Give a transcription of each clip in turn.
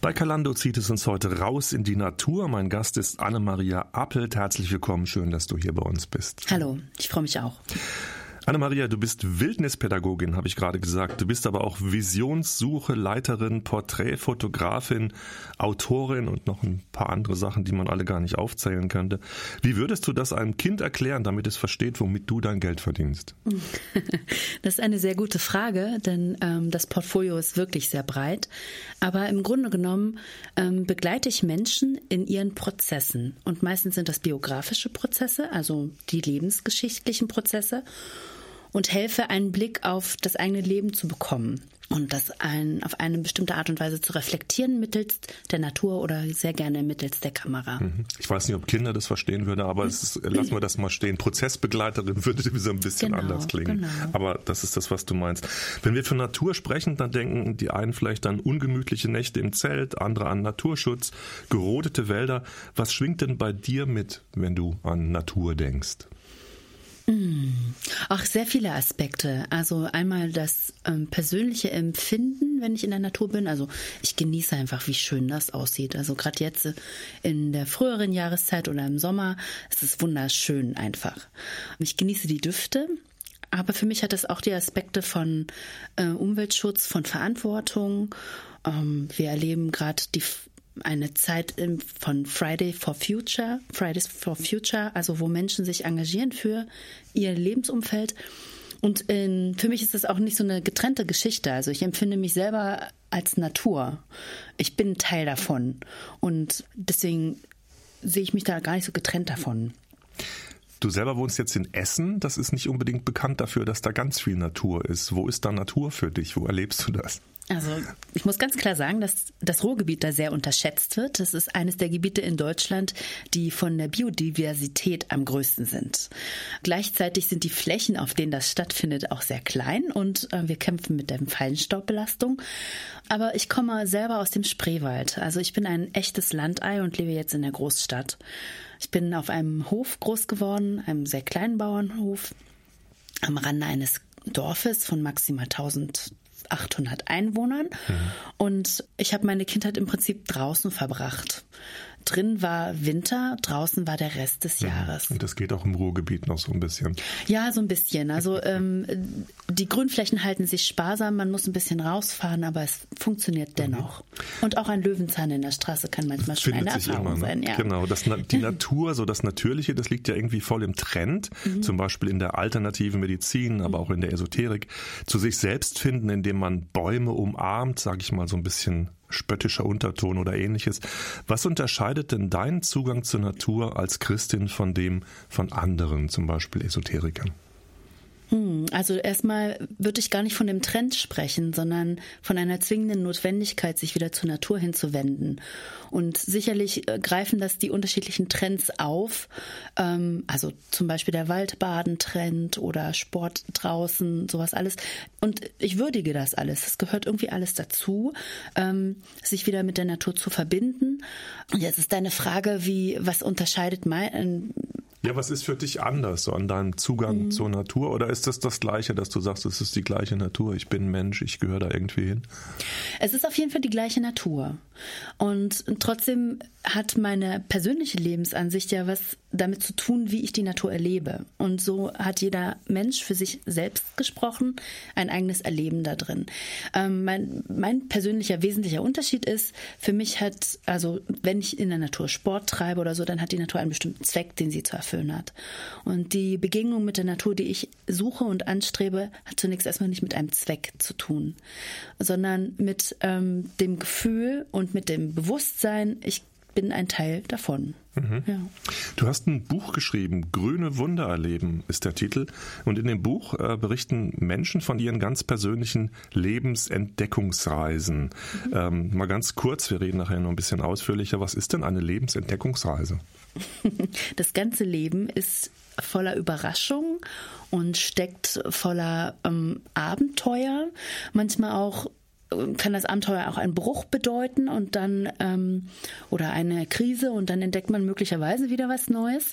Bei Kalando zieht es uns heute raus in die Natur. Mein Gast ist Anne-Maria Appelt. Herzlich willkommen. Schön, dass du hier bei uns bist. Hallo, ich freue mich auch. Anna-Maria, du bist Wildnispädagogin, habe ich gerade gesagt. Du bist aber auch Visionssuche, Leiterin, Porträtfotografin, Autorin und noch ein paar andere Sachen, die man alle gar nicht aufzählen könnte. Wie würdest du das einem Kind erklären, damit es versteht, womit du dein Geld verdienst? Das ist eine sehr gute Frage, denn ähm, das Portfolio ist wirklich sehr breit. Aber im Grunde genommen ähm, begleite ich Menschen in ihren Prozessen. Und meistens sind das biografische Prozesse, also die lebensgeschichtlichen Prozesse und helfe, einen Blick auf das eigene Leben zu bekommen und das ein, auf eine bestimmte Art und Weise zu reflektieren mittels der Natur oder sehr gerne mittels der Kamera. Mhm. Ich weiß nicht, ob Kinder das verstehen würden, aber ist, lassen wir das mal stehen. Prozessbegleiterin würde so ein bisschen genau, anders klingen. Genau. Aber das ist das, was du meinst. Wenn wir von Natur sprechen, dann denken die einen vielleicht an ungemütliche Nächte im Zelt, andere an Naturschutz, gerodete Wälder. Was schwingt denn bei dir mit, wenn du an Natur denkst? Ach, sehr viele Aspekte. Also einmal das ähm, persönliche Empfinden, wenn ich in der Natur bin. Also ich genieße einfach, wie schön das aussieht. Also gerade jetzt in der früheren Jahreszeit oder im Sommer, es ist wunderschön einfach. Ich genieße die Düfte. Aber für mich hat es auch die Aspekte von äh, Umweltschutz, von Verantwortung. Ähm, wir erleben gerade die eine Zeit von Friday for Future, Fridays for Future, also wo Menschen sich engagieren für ihr Lebensumfeld. Und in, für mich ist das auch nicht so eine getrennte Geschichte. Also ich empfinde mich selber als Natur. Ich bin Teil davon. Und deswegen sehe ich mich da gar nicht so getrennt davon. Du selber wohnst jetzt in Essen. Das ist nicht unbedingt bekannt dafür, dass da ganz viel Natur ist. Wo ist da Natur für dich? Wo erlebst du das? Also ich muss ganz klar sagen, dass das Ruhrgebiet da sehr unterschätzt wird. Das ist eines der Gebiete in Deutschland, die von der Biodiversität am größten sind. Gleichzeitig sind die Flächen, auf denen das stattfindet, auch sehr klein und äh, wir kämpfen mit der Feinstaubbelastung. Aber ich komme selber aus dem Spreewald. Also ich bin ein echtes Landei und lebe jetzt in der Großstadt. Ich bin auf einem Hof groß geworden, einem sehr kleinen Bauernhof am Rande eines Dorfes von maximal 1000 800 Einwohnern. Mhm. Und ich habe meine Kindheit im Prinzip draußen verbracht. Drin war Winter, draußen war der Rest des Jahres. Und das geht auch im Ruhrgebiet noch so ein bisschen. Ja, so ein bisschen. Also ähm, die Grünflächen halten sich sparsam, man muss ein bisschen rausfahren, aber es funktioniert mhm. dennoch. Mhm. Und auch ein Löwenzahn in der Straße kann manchmal schon eine Erfahrung immer, ne? sein. Ja. Genau, das, die Natur, so das Natürliche, das liegt ja irgendwie voll im Trend, mhm. zum Beispiel in der alternativen Medizin, aber auch in der Esoterik, zu sich selbst finden, indem man Bäume umarmt, sage ich mal so ein bisschen spöttischer Unterton oder ähnliches. Was unterscheidet denn deinen Zugang zur Natur als Christin von dem von anderen, zum Beispiel Esoterikern? Hm, also erstmal würde ich gar nicht von dem Trend sprechen, sondern von einer zwingenden Notwendigkeit, sich wieder zur Natur hinzuwenden. Und sicherlich äh, greifen das die unterschiedlichen Trends auf. Ähm, also zum Beispiel der Waldbaden-Trend oder Sport draußen, sowas alles. Und ich würdige das alles. Es gehört irgendwie alles dazu, ähm, sich wieder mit der Natur zu verbinden. Und jetzt ist deine Frage, wie, was unterscheidet mein, ja, was ist für dich anders so an deinem Zugang mhm. zur Natur? Oder ist das das Gleiche, dass du sagst, es ist die gleiche Natur, ich bin Mensch, ich gehöre da irgendwie hin? Es ist auf jeden Fall die gleiche Natur. Und trotzdem hat meine persönliche Lebensansicht ja was damit zu tun, wie ich die Natur erlebe. Und so hat jeder Mensch für sich selbst gesprochen ein eigenes Erleben da drin. Ähm, mein, mein persönlicher wesentlicher Unterschied ist, für mich hat, also wenn ich in der Natur Sport treibe oder so, dann hat die Natur einen bestimmten Zweck, den sie zu erfüllen hat. Und die Begegnung mit der Natur, die ich suche und anstrebe, hat zunächst erstmal nicht mit einem Zweck zu tun, sondern mit ähm, dem Gefühl und mit dem Bewusstsein, ich bin ein Teil davon. Mhm. Ja. Du hast ein Buch geschrieben, Grüne Wunder erleben ist der Titel. Und in dem Buch äh, berichten Menschen von ihren ganz persönlichen Lebensentdeckungsreisen. Mhm. Ähm, mal ganz kurz, wir reden nachher noch ein bisschen ausführlicher. Was ist denn eine Lebensentdeckungsreise? Das ganze Leben ist voller Überraschung und steckt voller ähm, Abenteuer, manchmal auch kann das Abenteuer auch einen Bruch bedeuten und dann ähm, oder eine Krise und dann entdeckt man möglicherweise wieder was Neues.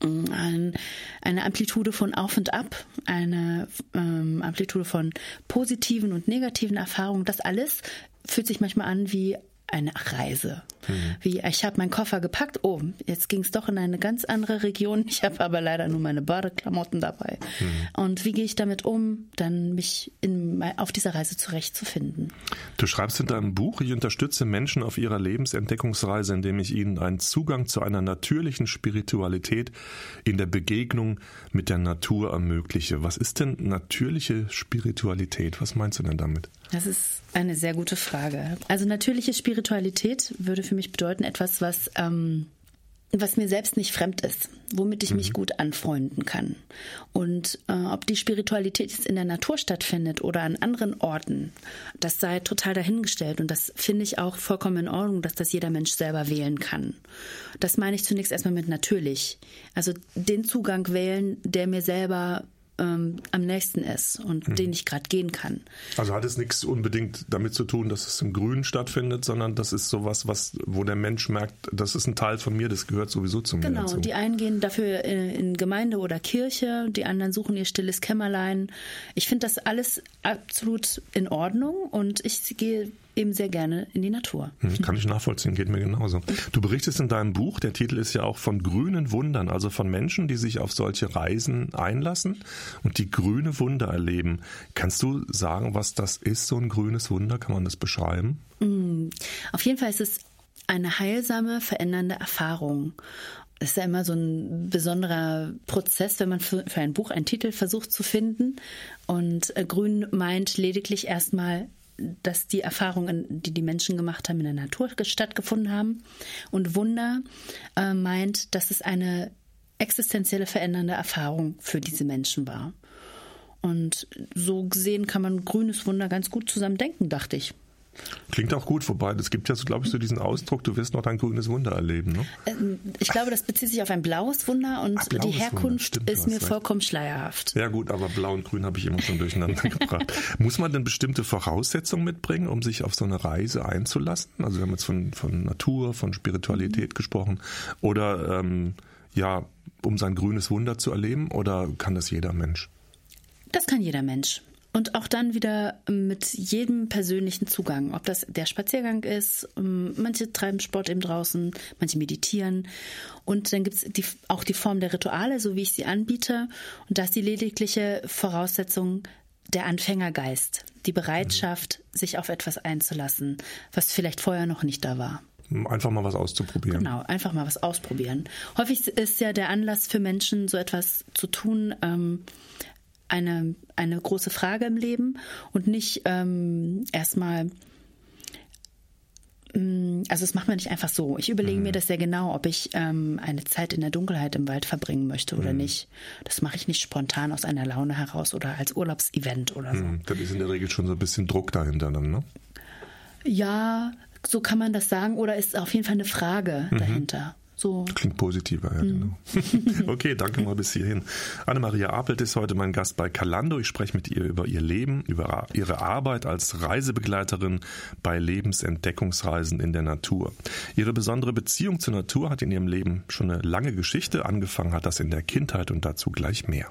Ein, eine Amplitude von Auf und Ab, eine ähm, Amplitude von positiven und negativen Erfahrungen, das alles fühlt sich manchmal an wie eine Reise. Mhm. Wie ich habe meinen Koffer gepackt, oh, jetzt ging es doch in eine ganz andere Region. Ich habe aber leider nur meine Badeklamotten dabei. Mhm. Und wie gehe ich damit um, dann mich in, auf dieser Reise zurechtzufinden? Du schreibst in deinem Buch, ich unterstütze Menschen auf ihrer Lebensentdeckungsreise, indem ich ihnen einen Zugang zu einer natürlichen Spiritualität in der Begegnung mit der Natur ermögliche. Was ist denn natürliche Spiritualität? Was meinst du denn damit? Das ist eine sehr gute Frage. Also natürliche Spiritualität würde für mich bedeuten etwas, was ähm, was mir selbst nicht fremd ist, womit ich mhm. mich gut anfreunden kann. Und äh, ob die Spiritualität jetzt in der Natur stattfindet oder an anderen Orten, das sei total dahingestellt. Und das finde ich auch vollkommen in Ordnung, dass das jeder Mensch selber wählen kann. Das meine ich zunächst erstmal mit natürlich. Also den Zugang wählen, der mir selber ähm, am nächsten ist und mhm. den ich gerade gehen kann. Also hat es nichts unbedingt damit zu tun, dass es im Grünen stattfindet, sondern das ist sowas, was, wo der Mensch merkt, das ist ein Teil von mir, das gehört sowieso zu mir. Genau, dazu. die einen gehen dafür in, in Gemeinde oder Kirche, die anderen suchen ihr stilles Kämmerlein. Ich finde das alles absolut in Ordnung und ich gehe eben sehr gerne in die Natur. Hm, kann ich nachvollziehen, geht mir genauso. Du berichtest in deinem Buch, der Titel ist ja auch von grünen Wundern, also von Menschen, die sich auf solche Reisen einlassen und die grüne Wunder erleben. Kannst du sagen, was das ist, so ein grünes Wunder? Kann man das beschreiben? Hm, auf jeden Fall ist es eine heilsame, verändernde Erfahrung. Es ist ja immer so ein besonderer Prozess, wenn man für, ein Buch einen Titel versucht zu finden. Und äh, Grün meint lediglich erstmal dass die Erfahrungen, die die Menschen gemacht haben, in der Natur stattgefunden haben. Und Wunder äh, meint, dass es eine existenzielle verändernde Erfahrung für diese Menschen war. Und so gesehen kann man grünes Wunder ganz gut zusammen denken, dachte ich. Klingt auch gut, wobei es gibt ja, so, glaube ich, so diesen Ausdruck, du wirst noch dein grünes Wunder erleben. Ne? Ähm, ich glaube, das bezieht sich auf ein blaues Wunder und Ach, blaues die Herkunft Stimmt, ist mir vollkommen schleierhaft. Ja gut, aber blau und grün habe ich immer schon durcheinander gebracht. Muss man denn bestimmte Voraussetzungen mitbringen, um sich auf so eine Reise einzulassen? Also wir haben jetzt von, von Natur, von Spiritualität mhm. gesprochen. Oder ähm, ja, um sein grünes Wunder zu erleben? Oder kann das jeder Mensch? Das kann jeder Mensch. Und auch dann wieder mit jedem persönlichen Zugang, ob das der Spaziergang ist, ähm, manche treiben Sport eben draußen, manche meditieren. Und dann gibt es auch die Form der Rituale, so wie ich sie anbiete. Und da ist die ledigliche Voraussetzung der Anfängergeist, die Bereitschaft, mhm. sich auf etwas einzulassen, was vielleicht vorher noch nicht da war. Einfach mal was auszuprobieren. Genau, einfach mal was ausprobieren. Häufig ist ja der Anlass für Menschen, so etwas zu tun, ähm, eine, eine große Frage im Leben und nicht ähm, erstmal mm, also das macht man nicht einfach so. Ich überlege mhm. mir das sehr genau, ob ich ähm, eine Zeit in der Dunkelheit im Wald verbringen möchte oder mhm. nicht. Das mache ich nicht spontan aus einer Laune heraus oder als Urlaubsevent oder so. Mhm. Da ist in der Regel schon so ein bisschen Druck dahinter dann, ne? Ja, so kann man das sagen. Oder ist auf jeden Fall eine Frage mhm. dahinter. So. Klingt positiver, ja, mhm. genau. okay, danke mal bis hierhin. Annemaria Apelt ist heute mein Gast bei Calando. Ich spreche mit ihr über ihr Leben, über ihre Arbeit als Reisebegleiterin bei Lebensentdeckungsreisen in der Natur. Ihre besondere Beziehung zur Natur hat in ihrem Leben schon eine lange Geschichte. Angefangen hat das in der Kindheit und dazu gleich mehr.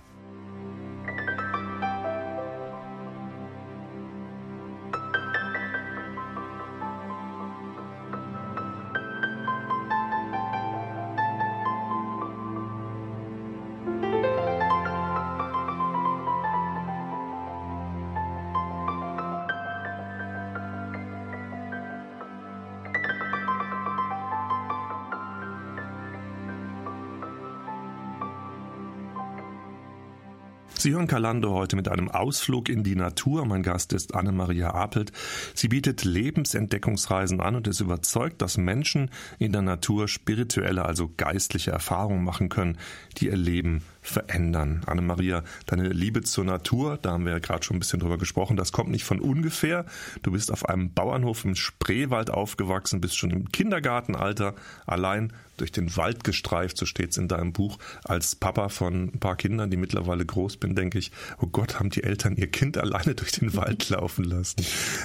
Sie hören Kalando heute mit einem Ausflug in die Natur. Mein Gast ist Anne-Maria Apelt. Sie bietet Lebensentdeckungsreisen an und ist überzeugt, dass Menschen in der Natur spirituelle, also geistliche Erfahrungen machen können, die ihr Leben verändern. Anne-Maria, deine Liebe zur Natur, da haben wir ja gerade schon ein bisschen drüber gesprochen, das kommt nicht von ungefähr. Du bist auf einem Bauernhof im Spreewald aufgewachsen, bist schon im Kindergartenalter allein durch den Wald gestreift, so steht es in deinem Buch. Als Papa von ein paar Kindern, die mittlerweile groß bin, denke ich, oh Gott, haben die Eltern ihr Kind alleine durch den Wald laufen lassen.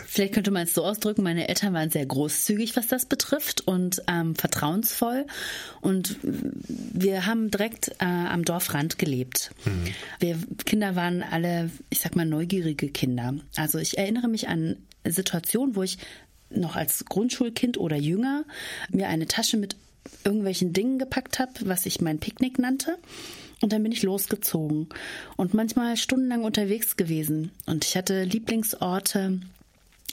Vielleicht könnte man es so ausdrücken, meine Eltern waren sehr großzügig, was das betrifft und ähm, vertrauensvoll. Und wir haben direkt äh, am Dorfrand gelebt. Mhm. Wir Kinder waren alle, ich sag mal, neugierige Kinder. Also ich erinnere mich an Situationen, wo ich noch als Grundschulkind oder jünger mir eine Tasche mit irgendwelchen Dingen gepackt habe, was ich mein Picknick nannte. Und dann bin ich losgezogen und manchmal stundenlang unterwegs gewesen. Und ich hatte Lieblingsorte,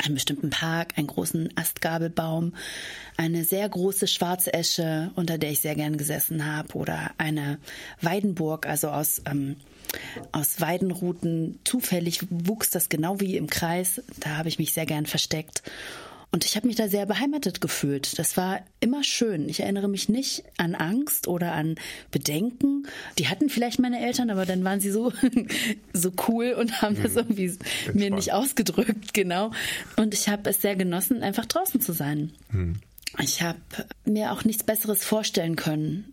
einen bestimmten Park, einen großen Astgabelbaum, eine sehr große schwarze Esche, unter der ich sehr gern gesessen habe, oder eine Weidenburg, also aus, ähm, aus Weidenruten. Zufällig wuchs das genau wie im Kreis. Da habe ich mich sehr gern versteckt. Und ich habe mich da sehr beheimatet gefühlt. Das war immer schön. Ich erinnere mich nicht an Angst oder an Bedenken. Die hatten vielleicht meine Eltern, aber dann waren sie so, so cool und haben das mhm. irgendwie Entspannt. mir nicht ausgedrückt, genau. Und ich habe es sehr genossen, einfach draußen zu sein. Hm. Ich habe mir auch nichts Besseres vorstellen können,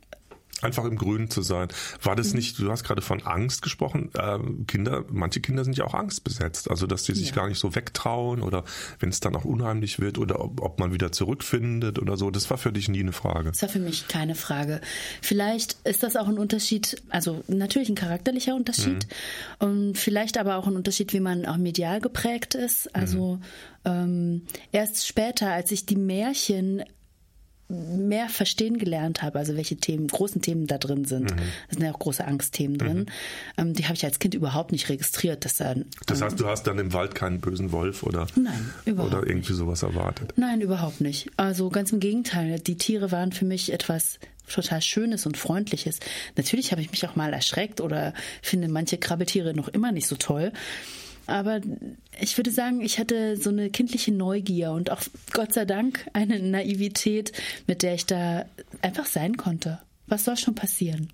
Einfach im Grünen zu sein. War das mhm. nicht, du hast gerade von Angst gesprochen, äh, Kinder, manche Kinder sind ja auch angstbesetzt, also dass die sich ja. gar nicht so wegtrauen oder wenn es dann auch unheimlich wird oder ob, ob, man wieder zurückfindet oder so, das war für dich nie eine Frage. Das war für mich keine Frage. Vielleicht ist das auch ein Unterschied, also natürlich ein charakterlicher Unterschied mhm. und vielleicht aber auch ein Unterschied, wie man auch medial geprägt ist. Also mhm. ähm, erst später, als ich die Märchen mehr verstehen gelernt habe, also welche Themen, großen Themen da drin sind. Mhm. Da sind ja auch große Angstthemen drin. Mhm. Ähm, die habe ich als Kind überhaupt nicht registriert. Dass da, das heißt, du hast dann im Wald keinen bösen Wolf oder, Nein, überhaupt oder irgendwie nicht. sowas erwartet? Nein, überhaupt nicht. Also ganz im Gegenteil. Die Tiere waren für mich etwas total Schönes und Freundliches. Natürlich habe ich mich auch mal erschreckt oder finde manche Krabbeltiere noch immer nicht so toll aber ich würde sagen, ich hatte so eine kindliche Neugier und auch Gott sei Dank eine Naivität, mit der ich da einfach sein konnte. Was soll schon passieren?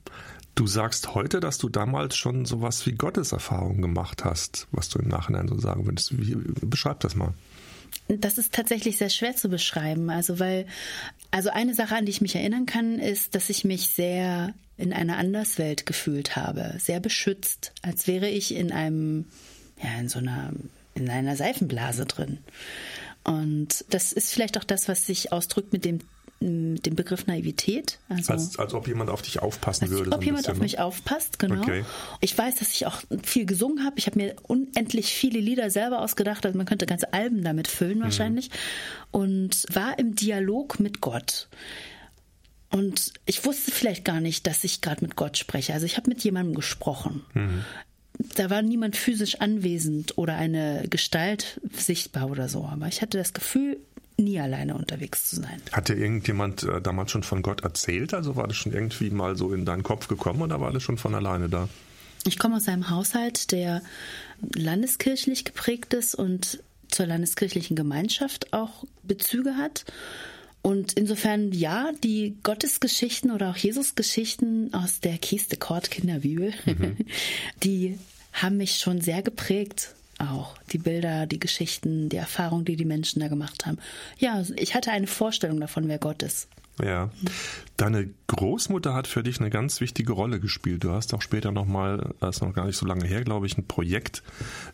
Du sagst heute, dass du damals schon sowas wie Gotteserfahrung gemacht hast, was du im Nachhinein so sagen würdest. Wie, beschreib das mal. Das ist tatsächlich sehr schwer zu beschreiben. Also, weil, also eine Sache, an die ich mich erinnern kann, ist, dass ich mich sehr in einer Anderswelt gefühlt habe, sehr beschützt, als wäre ich in einem ja, in so einer, in einer Seifenblase drin. Und das ist vielleicht auch das, was sich ausdrückt mit dem mit dem Begriff Naivität. Also, als, als ob jemand auf dich aufpassen als würde. Als ob so jemand bisschen, auf ne? mich aufpasst, genau. Okay. Ich weiß, dass ich auch viel gesungen habe. Ich habe mir unendlich viele Lieder selber ausgedacht. Also man könnte ganze Alben damit füllen wahrscheinlich. Mhm. Und war im Dialog mit Gott. Und ich wusste vielleicht gar nicht, dass ich gerade mit Gott spreche. Also ich habe mit jemandem gesprochen. Mhm da war niemand physisch anwesend oder eine Gestalt sichtbar oder so. Aber ich hatte das Gefühl, nie alleine unterwegs zu sein. Hat dir irgendjemand äh, damals schon von Gott erzählt? Also war das schon irgendwie mal so in deinen Kopf gekommen oder war das schon von alleine da? Ich komme aus einem Haushalt, der landeskirchlich geprägt ist und zur landeskirchlichen Gemeinschaft auch Bezüge hat. Und insofern, ja, die Gottesgeschichten oder auch Jesusgeschichten aus der Kiste Kort Kinderbibel, mhm. die haben mich schon sehr geprägt. Auch die Bilder, die Geschichten, die Erfahrungen, die die Menschen da gemacht haben. Ja, ich hatte eine Vorstellung davon, wer Gott ist. Ja. Deine Großmutter hat für dich eine ganz wichtige Rolle gespielt. Du hast auch später nochmal, das ist noch gar nicht so lange her, glaube ich, ein Projekt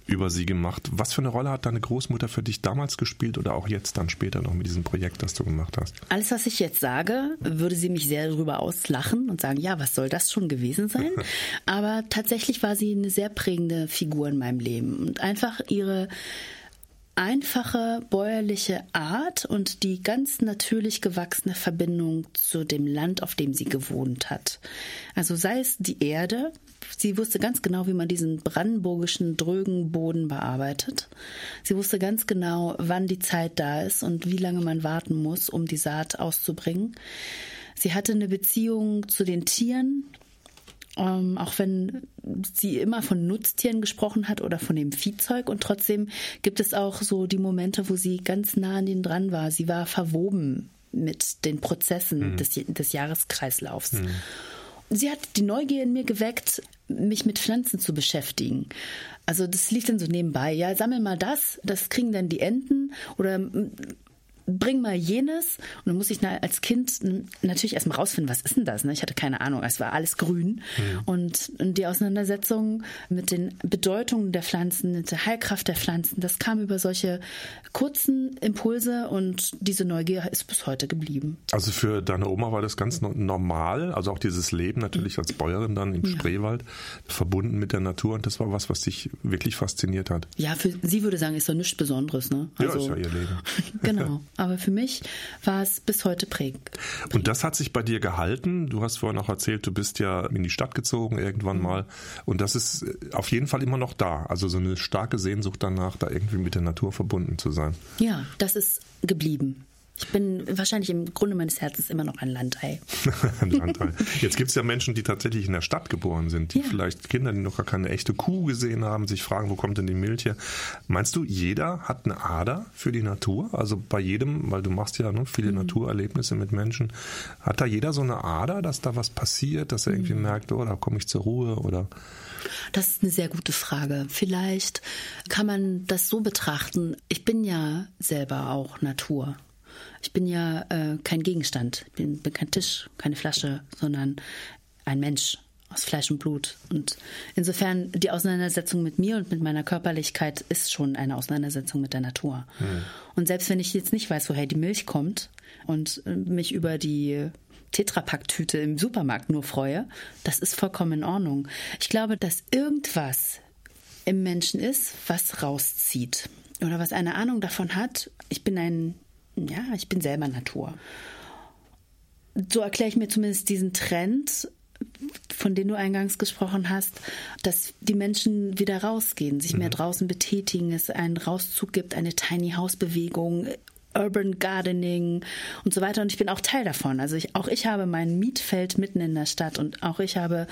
über sie gemacht. Was für eine Rolle hat deine Großmutter für dich damals gespielt oder auch jetzt dann später noch mit diesem Projekt, das du gemacht hast? Alles, was ich jetzt sage, würde sie mich sehr darüber auslachen und sagen, ja, was soll das schon gewesen sein? Aber tatsächlich war sie eine sehr prägende Figur in meinem Leben und einfach ihre einfache bäuerliche Art und die ganz natürlich gewachsene Verbindung zu dem Land, auf dem sie gewohnt hat. Also sei es die Erde, sie wusste ganz genau, wie man diesen brandenburgischen drögen Boden bearbeitet. Sie wusste ganz genau, wann die Zeit da ist und wie lange man warten muss, um die Saat auszubringen. Sie hatte eine Beziehung zu den Tieren, ähm, auch wenn sie immer von Nutztieren gesprochen hat oder von dem Viehzeug. Und trotzdem gibt es auch so die Momente, wo sie ganz nah an ihnen dran war. Sie war verwoben mit den Prozessen mhm. des, des Jahreskreislaufs. Mhm. Sie hat die Neugier in mir geweckt, mich mit Pflanzen zu beschäftigen. Also das lief dann so nebenbei. Ja, sammel mal das, das kriegen dann die Enten oder bring mal jenes. Und dann muss ich als Kind natürlich erstmal rausfinden, was ist denn das? Ne? Ich hatte keine Ahnung, es war alles grün. Mhm. Und die Auseinandersetzung mit den Bedeutungen der Pflanzen, mit der Heilkraft der Pflanzen, das kam über solche kurzen Impulse und diese Neugier ist bis heute geblieben. Also für deine Oma war das ganz normal, also auch dieses Leben natürlich als Bäuerin dann im ja. Spreewald, verbunden mit der Natur und das war was, was dich wirklich fasziniert hat. Ja, für sie würde sagen, ist doch nichts Besonderes. Ne? Also, ja, ist ja ihr Leben. genau. Aber für mich war es bis heute prägend. Und das hat sich bei dir gehalten. Du hast vorhin auch erzählt, du bist ja in die Stadt gezogen irgendwann mhm. mal. Und das ist auf jeden Fall immer noch da. Also so eine starke Sehnsucht danach, da irgendwie mit der Natur verbunden zu sein. Ja, das ist geblieben. Ich bin wahrscheinlich im Grunde meines Herzens immer noch ein Landei. ein Landei. Jetzt gibt es ja Menschen, die tatsächlich in der Stadt geboren sind, die ja. vielleicht Kinder, die noch gar keine echte Kuh gesehen haben, sich fragen, wo kommt denn die Milch her? Meinst du, jeder hat eine Ader für die Natur? Also bei jedem, weil du machst ja ne, viele mhm. Naturerlebnisse mit Menschen, hat da jeder so eine Ader, dass da was passiert, dass er irgendwie mhm. merkt, oh, da komme ich zur Ruhe oder das ist eine sehr gute Frage. Vielleicht kann man das so betrachten. Ich bin ja selber auch Natur. Ich bin ja äh, kein Gegenstand. Ich bin, bin kein Tisch, keine Flasche, sondern ein Mensch aus Fleisch und Blut. Und insofern die Auseinandersetzung mit mir und mit meiner Körperlichkeit ist schon eine Auseinandersetzung mit der Natur. Mhm. Und selbst wenn ich jetzt nicht weiß, woher die Milch kommt und äh, mich über die Tetrapack-Tüte im Supermarkt nur freue, das ist vollkommen in Ordnung. Ich glaube, dass irgendwas im Menschen ist, was rauszieht oder was eine Ahnung davon hat, ich bin ein ja, ich bin selber Natur. So erkläre ich mir zumindest diesen Trend, von dem du eingangs gesprochen hast, dass die Menschen wieder rausgehen, sich mehr mhm. draußen betätigen, es einen Rauszug gibt, eine Tiny House Bewegung, Urban Gardening und so weiter. Und ich bin auch Teil davon. Also ich, auch ich habe mein Mietfeld mitten in der Stadt und auch ich habe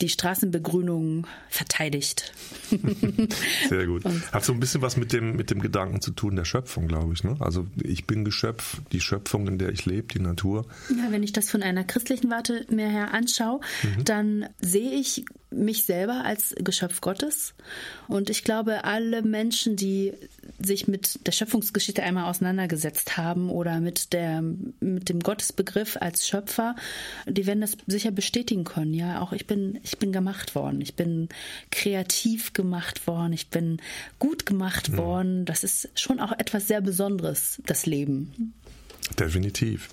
die Straßenbegrünung verteidigt. Sehr gut. Und Hat so ein bisschen was mit dem, mit dem Gedanken zu tun der Schöpfung, glaube ich. Ne? Also ich bin Geschöpf, die Schöpfung, in der ich lebe, die Natur. Ja, wenn ich das von einer christlichen Warte mehr her anschaue, mhm. dann sehe ich mich selber als Geschöpf Gottes. Und ich glaube, alle Menschen, die sich mit der Schöpfungsgeschichte einmal auseinandergesetzt haben oder mit, der, mit dem Gottesbegriff als Schöpfer, die werden das sicher bestätigen können. Ja, auch ich bin, ich bin gemacht worden. Ich bin kreativ gemacht worden. Ich bin gut gemacht mhm. worden. Das ist schon auch etwas sehr Besonderes, das Leben. Definitiv.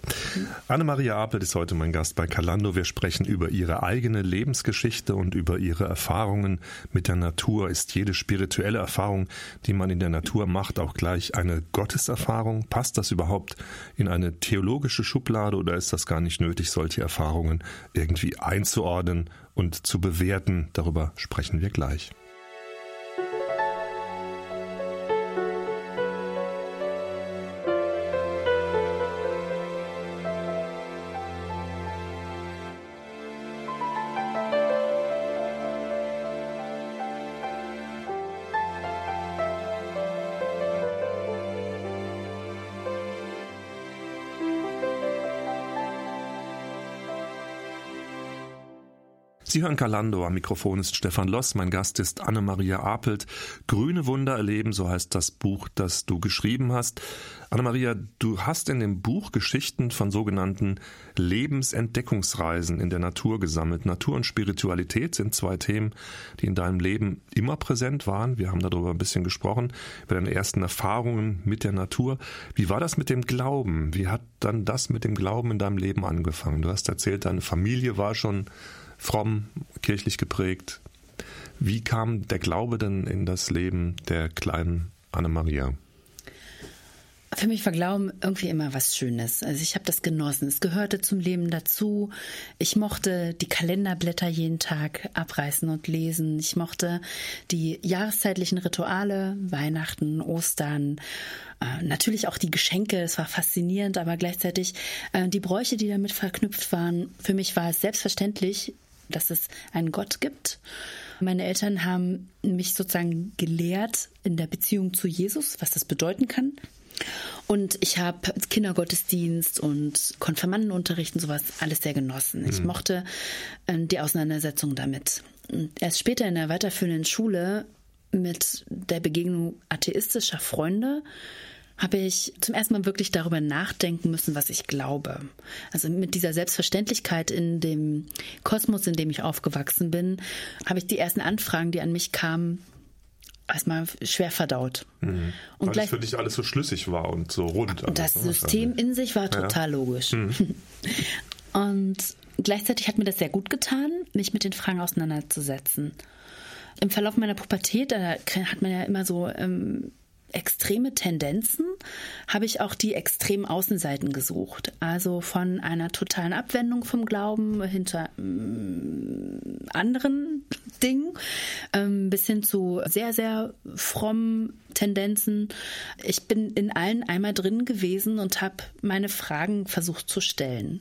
Anne-Maria Apelt ist heute mein Gast bei Calando. Wir sprechen über ihre eigene Lebensgeschichte und über ihre Erfahrungen mit der Natur. Ist jede spirituelle Erfahrung, die man in der Natur macht, auch gleich eine Gotteserfahrung? Passt das überhaupt in eine theologische Schublade oder ist das gar nicht nötig, solche Erfahrungen irgendwie einzuordnen und zu bewerten? Darüber sprechen wir gleich. Sie hören Kalando, am Mikrofon ist Stefan Loss, mein Gast ist Anne-Maria Apelt. Grüne Wunder erleben, so heißt das Buch, das du geschrieben hast. Anne-Maria, du hast in dem Buch Geschichten von sogenannten Lebensentdeckungsreisen in der Natur gesammelt. Natur und Spiritualität sind zwei Themen, die in deinem Leben immer präsent waren. Wir haben darüber ein bisschen gesprochen, über deine ersten Erfahrungen mit der Natur. Wie war das mit dem Glauben? Wie hat dann das mit dem Glauben in deinem Leben angefangen? Du hast erzählt, deine Familie war schon fromm, kirchlich geprägt. Wie kam der Glaube denn in das Leben der kleinen Anne-Maria? Für mich war Glauben irgendwie immer was Schönes. Also ich habe das genossen. Es gehörte zum Leben dazu. Ich mochte die Kalenderblätter jeden Tag abreißen und lesen. Ich mochte die jahreszeitlichen Rituale, Weihnachten, Ostern, äh, natürlich auch die Geschenke. Es war faszinierend, aber gleichzeitig äh, die Bräuche, die damit verknüpft waren. Für mich war es selbstverständlich, dass es einen Gott gibt. Meine Eltern haben mich sozusagen gelehrt in der Beziehung zu Jesus, was das bedeuten kann. Und ich habe Kindergottesdienst und Konfirmandenunterricht und sowas alles sehr genossen. Ich mhm. mochte äh, die Auseinandersetzung damit. Erst später in der weiterführenden Schule mit der Begegnung atheistischer Freunde habe ich zum ersten Mal wirklich darüber nachdenken müssen, was ich glaube. Also mit dieser Selbstverständlichkeit in dem Kosmos, in dem ich aufgewachsen bin, habe ich die ersten Anfragen, die an mich kamen, erstmal schwer verdaut. Mhm. Und Weil gleich, es für dich alles so schlüssig war und so rund. Und das System in sich war total ja. logisch. Mhm. Und gleichzeitig hat mir das sehr gut getan, mich mit den Fragen auseinanderzusetzen. Im Verlauf meiner Pubertät, da hat man ja immer so ähm, extreme Tendenzen habe ich auch die extremen Außenseiten gesucht. Also von einer totalen Abwendung vom Glauben hinter ähm, anderen Dingen ähm, bis hin zu sehr, sehr frommen Tendenzen. Ich bin in allen einmal drin gewesen und habe meine Fragen versucht zu stellen.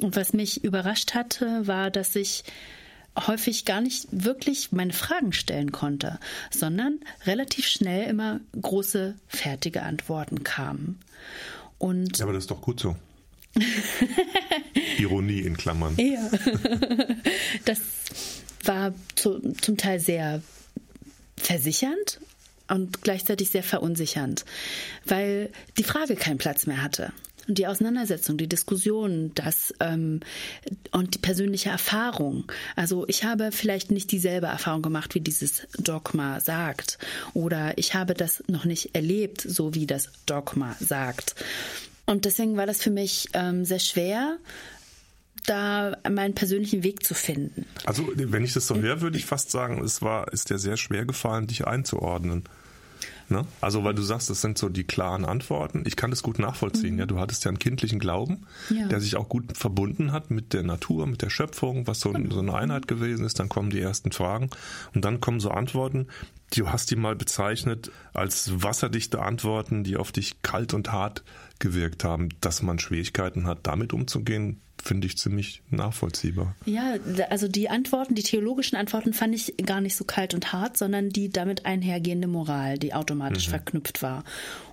Und was mich überrascht hatte, war, dass ich häufig gar nicht wirklich meine Fragen stellen konnte, sondern relativ schnell immer große, fertige Antworten kamen. Und ja, aber das ist doch gut so. Ironie in Klammern. Ja. Das war zu, zum Teil sehr versichernd und gleichzeitig sehr verunsichernd, weil die Frage keinen Platz mehr hatte. Und die Auseinandersetzung, die Diskussion, das ähm, und die persönliche Erfahrung. Also ich habe vielleicht nicht dieselbe Erfahrung gemacht, wie dieses Dogma sagt, oder ich habe das noch nicht erlebt, so wie das Dogma sagt. Und deswegen war das für mich ähm, sehr schwer, da meinen persönlichen Weg zu finden. Also wenn ich das so höre, würde ich fast sagen, es war, ist dir sehr schwer gefallen, dich einzuordnen. Ne? Also, weil du sagst, das sind so die klaren Antworten. Ich kann das gut nachvollziehen. Mhm. Ja, du hattest ja einen kindlichen Glauben, ja. der sich auch gut verbunden hat mit der Natur, mit der Schöpfung, was so, so eine Einheit gewesen ist. Dann kommen die ersten Fragen und dann kommen so Antworten. Du hast die mal bezeichnet als wasserdichte Antworten, die auf dich kalt und hart gewirkt haben, dass man Schwierigkeiten hat, damit umzugehen finde ich ziemlich nachvollziehbar. Ja, also die Antworten, die theologischen Antworten fand ich gar nicht so kalt und hart, sondern die damit einhergehende Moral, die automatisch mhm. verknüpft war.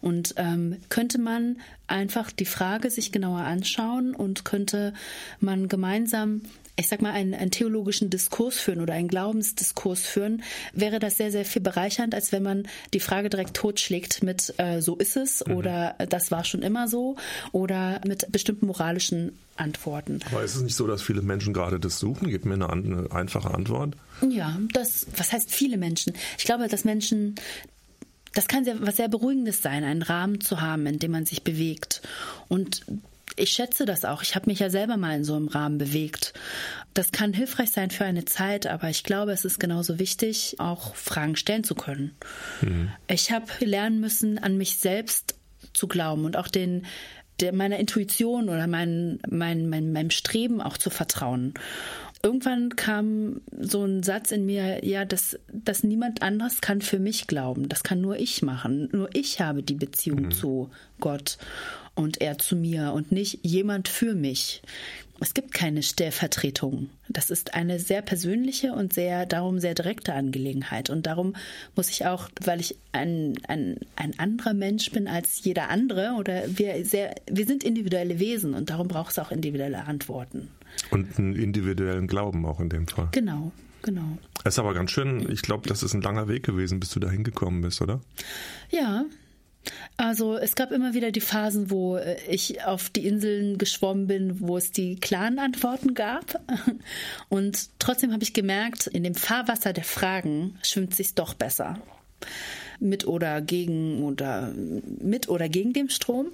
Und ähm, könnte man einfach die Frage sich genauer anschauen und könnte man gemeinsam ich sag mal, einen, einen theologischen Diskurs führen oder einen Glaubensdiskurs führen, wäre das sehr, sehr viel bereichernd, als wenn man die Frage direkt totschlägt mit äh, so ist es mhm. oder das war schon immer so oder mit bestimmten moralischen Antworten. Aber ist es nicht so, dass viele Menschen gerade das suchen? Gib mir eine, eine einfache Antwort. Ja, das, was heißt viele Menschen? Ich glaube, dass Menschen das kann sehr, was sehr Beruhigendes sein, einen Rahmen zu haben, in dem man sich bewegt. Und ich schätze das auch. Ich habe mich ja selber mal in so einem Rahmen bewegt. Das kann hilfreich sein für eine Zeit, aber ich glaube, es ist genauso wichtig, auch Fragen stellen zu können. Mhm. Ich habe lernen müssen, an mich selbst zu glauben und auch den der, meiner Intuition oder mein, mein, mein, meinem Streben auch zu vertrauen. Irgendwann kam so ein Satz in mir, ja, dass, dass niemand anders kann für mich glauben. Das kann nur ich machen. Nur ich habe die Beziehung mhm. zu Gott und er zu mir und nicht jemand für mich. Es gibt keine Stellvertretung. Das ist eine sehr persönliche und sehr darum sehr direkte Angelegenheit. Und darum muss ich auch, weil ich ein, ein, ein anderer Mensch bin als jeder andere, oder wir sehr, wir sind individuelle Wesen und darum braucht es auch individuelle Antworten. Und einen individuellen Glauben auch in dem Fall. Genau, genau. Es ist aber ganz schön, ich glaube, das ist ein langer Weg gewesen, bis du da hingekommen bist, oder? Ja, also es gab immer wieder die Phasen, wo äh, ich auf die Inseln geschwommen bin, wo es die klaren Antworten gab. Und trotzdem habe ich gemerkt, in dem Fahrwasser der Fragen schwimmt sich doch besser. Mit oder gegen oder mit oder gegen dem Strom.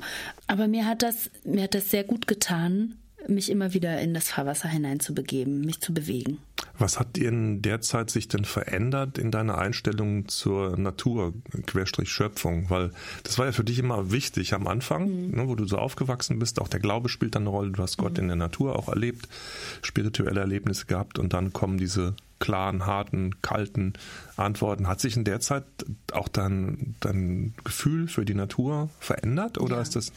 Aber mir hat das, mir hat das sehr gut getan, mich immer wieder in das Fahrwasser hineinzubegeben, mich zu bewegen. Was hat dir in der Zeit sich denn verändert in deiner Einstellung zur Natur, Querstrich Schöpfung? Weil das war ja für dich immer wichtig am Anfang, mhm. ne, wo du so aufgewachsen bist. Auch der Glaube spielt dann eine Rolle. Du hast Gott mhm. in der Natur auch erlebt, spirituelle Erlebnisse gehabt und dann kommen diese klaren, harten, kalten Antworten. Hat sich in der Zeit auch dein, dein Gefühl für die Natur verändert oder ja. ist das?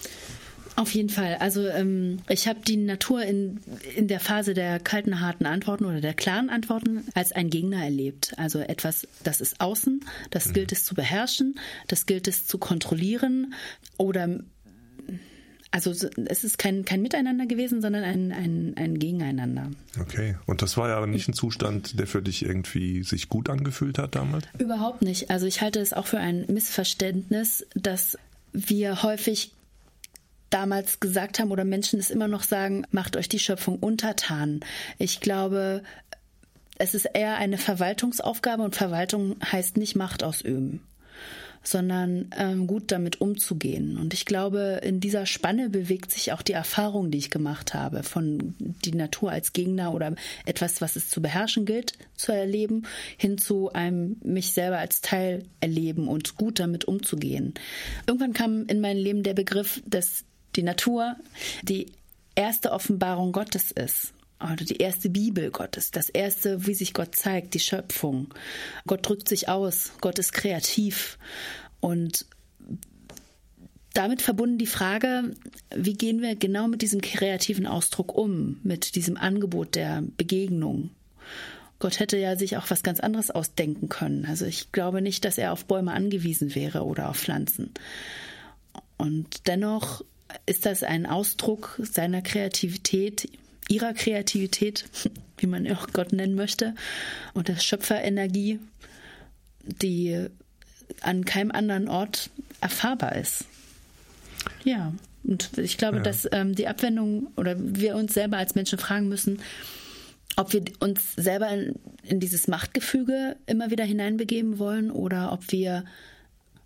Auf jeden Fall. Also ähm, ich habe die Natur in, in der Phase der kalten, harten Antworten oder der klaren Antworten als ein Gegner erlebt. Also etwas, das ist außen, das mhm. gilt es zu beherrschen, das gilt es zu kontrollieren oder also es ist kein, kein Miteinander gewesen, sondern ein, ein, ein Gegeneinander. Okay. Und das war ja nicht ein Zustand, der für dich irgendwie sich gut angefühlt hat damals? Überhaupt nicht. Also ich halte es auch für ein Missverständnis, dass wir häufig damals gesagt haben oder Menschen es immer noch sagen, macht euch die Schöpfung untertan. Ich glaube, es ist eher eine Verwaltungsaufgabe und Verwaltung heißt nicht Macht ausüben sondern ähm, gut damit umzugehen. Und ich glaube, in dieser Spanne bewegt sich auch die Erfahrung, die ich gemacht habe, von die Natur als Gegner oder etwas, was es zu beherrschen gilt, zu erleben, hin zu einem mich selber als Teil erleben und gut damit umzugehen. Irgendwann kam in mein Leben der Begriff, dass die Natur die erste Offenbarung Gottes ist oder die erste Bibel Gottes, das erste, wie sich Gott zeigt, die Schöpfung. Gott drückt sich aus, Gott ist kreativ und damit verbunden die Frage, wie gehen wir genau mit diesem kreativen Ausdruck um, mit diesem Angebot der Begegnung. Gott hätte ja sich auch was ganz anderes ausdenken können. Also ich glaube nicht, dass er auf Bäume angewiesen wäre oder auf Pflanzen. Und dennoch ist das ein Ausdruck seiner Kreativität, ihrer Kreativität, wie man auch Gott nennen möchte, und der Schöpferenergie, die an keinem anderen Ort erfahrbar ist. Ja, und ich glaube, ja. dass ähm, die Abwendung oder wir uns selber als Menschen fragen müssen, ob wir uns selber in, in dieses Machtgefüge immer wieder hineinbegeben wollen oder ob wir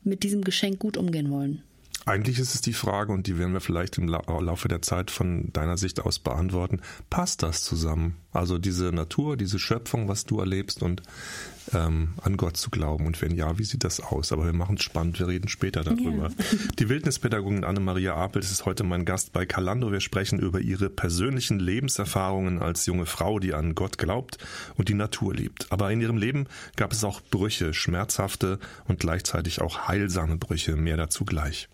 mit diesem Geschenk gut umgehen wollen. Eigentlich ist es die Frage, und die werden wir vielleicht im Laufe der Zeit von deiner Sicht aus beantworten, passt das zusammen? Also diese Natur, diese Schöpfung, was du erlebst und ähm, an Gott zu glauben? Und wenn ja, wie sieht das aus? Aber wir machen es spannend, wir reden später darüber. Ja. Die Wildnispädagogin Anne-Maria Apel ist heute mein Gast bei Kalando. Wir sprechen über ihre persönlichen Lebenserfahrungen als junge Frau, die an Gott glaubt und die Natur liebt. Aber in ihrem Leben gab es auch Brüche, schmerzhafte und gleichzeitig auch heilsame Brüche. Mehr dazu gleich.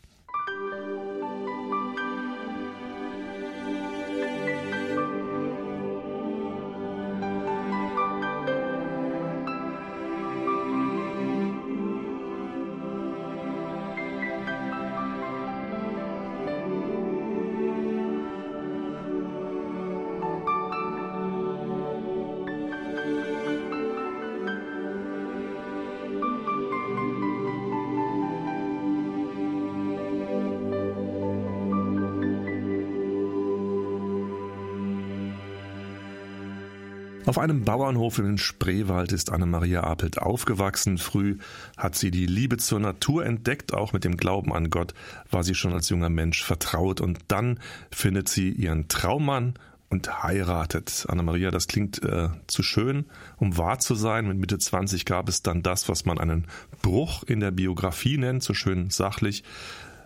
Auf einem Bauernhof in Spreewald ist Anne-Maria Apelt aufgewachsen. Früh hat sie die Liebe zur Natur entdeckt, auch mit dem Glauben an Gott war sie schon als junger Mensch vertraut und dann findet sie ihren Traummann und heiratet. Anna-Maria, das klingt äh, zu schön, um wahr zu sein. Mit Mitte 20 gab es dann das, was man einen Bruch in der Biografie nennt, so schön sachlich.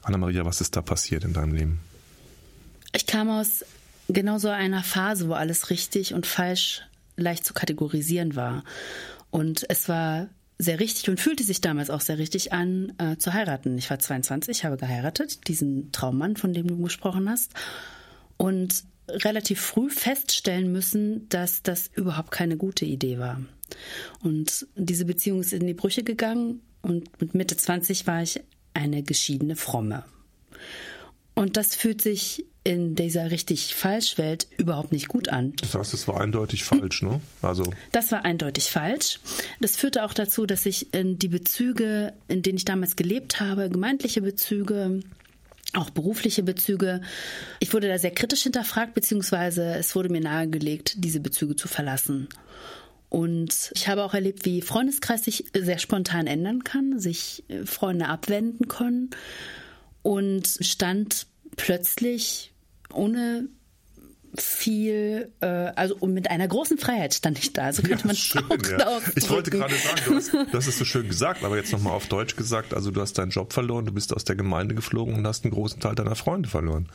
Anna-Maria, was ist da passiert in deinem Leben? Ich kam aus genau so einer Phase, wo alles richtig und falsch leicht zu kategorisieren war. Und es war sehr richtig und fühlte sich damals auch sehr richtig an, äh, zu heiraten. Ich war 22, habe geheiratet, diesen Traummann, von dem du gesprochen hast. Und relativ früh feststellen müssen, dass das überhaupt keine gute Idee war. Und diese Beziehung ist in die Brüche gegangen und mit Mitte 20 war ich eine geschiedene Fromme. Und das fühlt sich in dieser richtig falsch Welt überhaupt nicht gut an. Das heißt, es war eindeutig falsch, ne? Also das war eindeutig falsch. Das führte auch dazu, dass ich in die Bezüge, in denen ich damals gelebt habe, gemeindliche Bezüge, auch berufliche Bezüge. Ich wurde da sehr kritisch hinterfragt, beziehungsweise es wurde mir nahegelegt, diese Bezüge zu verlassen. Und ich habe auch erlebt, wie Freundeskreis sich sehr spontan ändern kann, sich Freunde abwenden können und stand plötzlich ohne viel, äh, also und mit einer großen Freiheit stand ich da. So könnte ja, man schön, ja. Ich wollte gerade sagen, du hast, hast es so schön gesagt, aber jetzt nochmal auf Deutsch gesagt, also du hast deinen Job verloren, du bist aus der Gemeinde geflogen und hast einen großen Teil deiner Freunde verloren.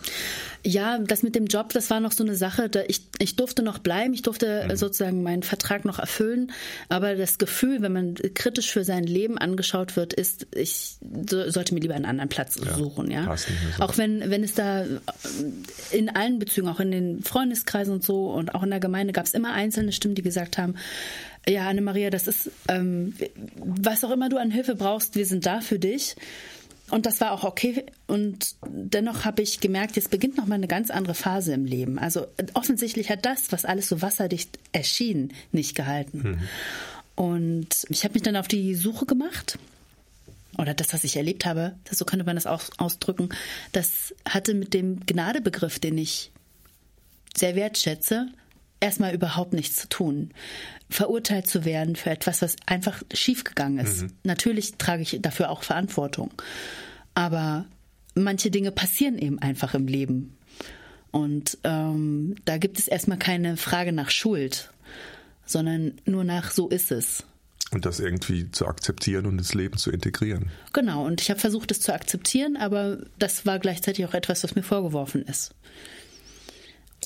Ja, das mit dem Job, das war noch so eine Sache, da ich, ich durfte noch bleiben, ich durfte mhm. sozusagen meinen Vertrag noch erfüllen, aber das Gefühl, wenn man kritisch für sein Leben angeschaut wird, ist, ich so, sollte mir lieber einen anderen Platz ja, suchen, ja. Auch wenn, wenn es da in allen Bezügen, auch in den Freundeskreisen und so und auch in der Gemeinde gab es immer einzelne Stimmen, die gesagt haben, ja, Anne-Maria, das ist, ähm, was auch immer du an Hilfe brauchst, wir sind da für dich. Und das war auch okay. Und dennoch habe ich gemerkt, jetzt beginnt nochmal eine ganz andere Phase im Leben. Also offensichtlich hat das, was alles so wasserdicht erschien, nicht gehalten. Mhm. Und ich habe mich dann auf die Suche gemacht oder das, was ich erlebt habe, so könnte man das auch ausdrücken, das hatte mit dem Gnadebegriff, den ich sehr wertschätze, erstmal überhaupt nichts zu tun. Verurteilt zu werden für etwas, was einfach schiefgegangen ist. Mhm. Natürlich trage ich dafür auch Verantwortung. Aber manche Dinge passieren eben einfach im Leben. Und ähm, da gibt es erstmal keine Frage nach Schuld, sondern nur nach so ist es. Und das irgendwie zu akzeptieren und ins Leben zu integrieren. Genau, und ich habe versucht, es zu akzeptieren, aber das war gleichzeitig auch etwas, was mir vorgeworfen ist.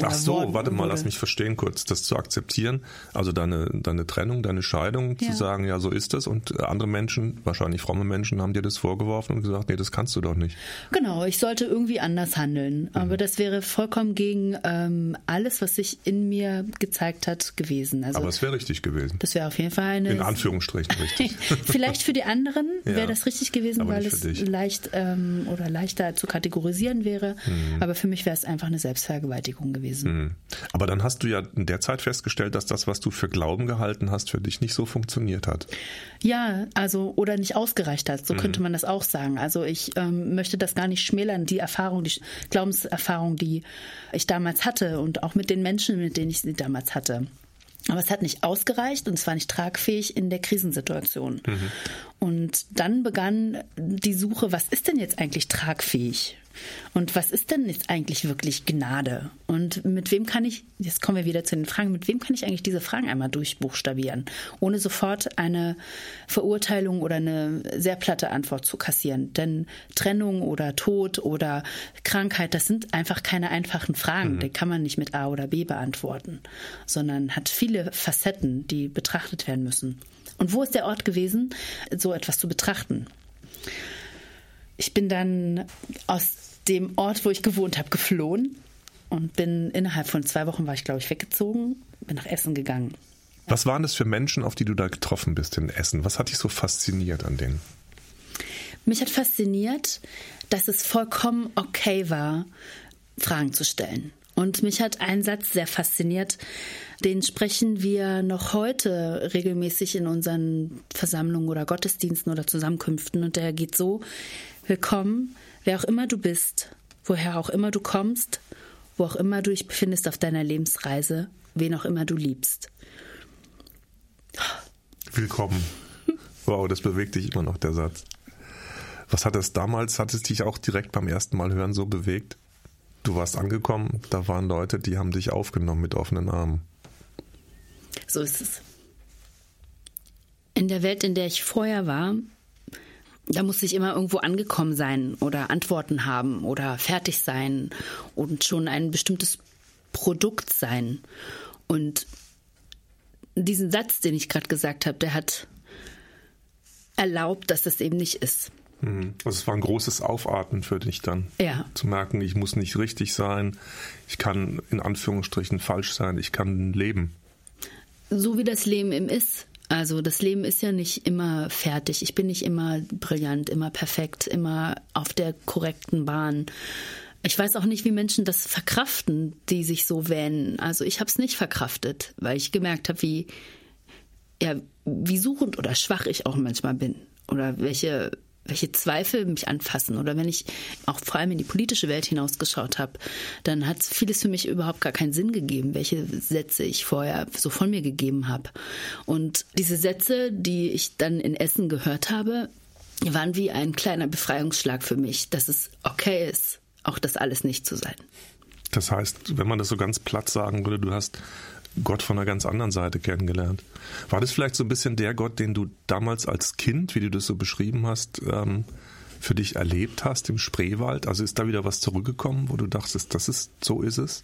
Ach so, warte mal, lass mich verstehen kurz, das zu akzeptieren, also deine, deine Trennung, deine Scheidung, ja. zu sagen, ja, so ist es und andere Menschen, wahrscheinlich fromme Menschen, haben dir das vorgeworfen und gesagt, nee, das kannst du doch nicht. Genau, ich sollte irgendwie anders handeln, aber mhm. das wäre vollkommen gegen ähm, alles, was sich in mir gezeigt hat, gewesen. Also, aber es wäre richtig gewesen. Das wäre auf jeden Fall eine... In Anführungsstrichen richtig. Vielleicht für die anderen ja, wäre das richtig gewesen, weil es leicht ähm, oder leichter zu kategorisieren wäre, mhm. aber für mich wäre es einfach eine Selbstvergewaltigung gewesen gewesen. Mhm. Aber dann hast du ja in der Zeit festgestellt, dass das, was du für Glauben gehalten hast, für dich nicht so funktioniert hat. Ja, also oder nicht ausgereicht hat, so mhm. könnte man das auch sagen. Also ich ähm, möchte das gar nicht schmälern, die Erfahrung, die Glaubenserfahrung, die ich damals hatte und auch mit den Menschen, mit denen ich sie damals hatte. Aber es hat nicht ausgereicht und es war nicht tragfähig in der Krisensituation. Mhm. Und dann begann die Suche, was ist denn jetzt eigentlich tragfähig? Und was ist denn jetzt eigentlich wirklich Gnade? Und mit wem kann ich, jetzt kommen wir wieder zu den Fragen, mit wem kann ich eigentlich diese Fragen einmal durchbuchstabieren, ohne sofort eine Verurteilung oder eine sehr platte Antwort zu kassieren? Denn Trennung oder Tod oder Krankheit, das sind einfach keine einfachen Fragen. Mhm. Die kann man nicht mit A oder B beantworten, sondern hat viele Facetten, die betrachtet werden müssen. Und wo ist der Ort gewesen, so etwas zu betrachten? Ich bin dann aus dem Ort, wo ich gewohnt habe, geflohen und bin innerhalb von zwei Wochen war ich, glaube ich, weggezogen, bin nach Essen gegangen. Was waren das für Menschen, auf die du da getroffen bist in Essen? Was hat dich so fasziniert an denen? Mich hat fasziniert, dass es vollkommen okay war, Fragen zu stellen. Und mich hat ein Satz sehr fasziniert, den sprechen wir noch heute regelmäßig in unseren Versammlungen oder Gottesdiensten oder Zusammenkünften. Und der geht so, willkommen, wer auch immer du bist, woher auch immer du kommst, wo auch immer du dich befindest auf deiner Lebensreise, wen auch immer du liebst. Willkommen. Wow, das bewegt dich immer noch, der Satz. Was hat es damals, hat es dich auch direkt beim ersten Mal hören so bewegt? Du warst angekommen, da waren Leute, die haben dich aufgenommen mit offenen Armen. So ist es. In der Welt, in der ich vorher war, da musste ich immer irgendwo angekommen sein oder Antworten haben oder fertig sein und schon ein bestimmtes Produkt sein. Und diesen Satz, den ich gerade gesagt habe, der hat erlaubt, dass das eben nicht ist. Mhm. Also es war ein großes Aufatmen für dich dann. Ja. Zu merken, ich muss nicht richtig sein, ich kann in Anführungsstrichen falsch sein, ich kann leben. So wie das Leben eben ist. Also das Leben ist ja nicht immer fertig. Ich bin nicht immer brillant, immer perfekt, immer auf der korrekten Bahn. Ich weiß auch nicht, wie Menschen das verkraften, die sich so wähnen. Also ich habe es nicht verkraftet, weil ich gemerkt habe, wie ja, wie suchend oder schwach ich auch manchmal bin oder welche welche Zweifel mich anfassen oder wenn ich auch vor allem in die politische Welt hinausgeschaut habe, dann hat vieles für mich überhaupt gar keinen Sinn gegeben, welche Sätze ich vorher so von mir gegeben habe. Und diese Sätze, die ich dann in Essen gehört habe, waren wie ein kleiner Befreiungsschlag für mich, dass es okay ist, auch das alles nicht zu sein. Das heißt, wenn man das so ganz platt sagen würde, du hast Gott von einer ganz anderen Seite kennengelernt. War das vielleicht so ein bisschen der Gott, den du damals als Kind, wie du das so beschrieben hast, ähm, für dich erlebt hast im Spreewald? Also ist da wieder was zurückgekommen, wo du dachtest, das ist, so ist es?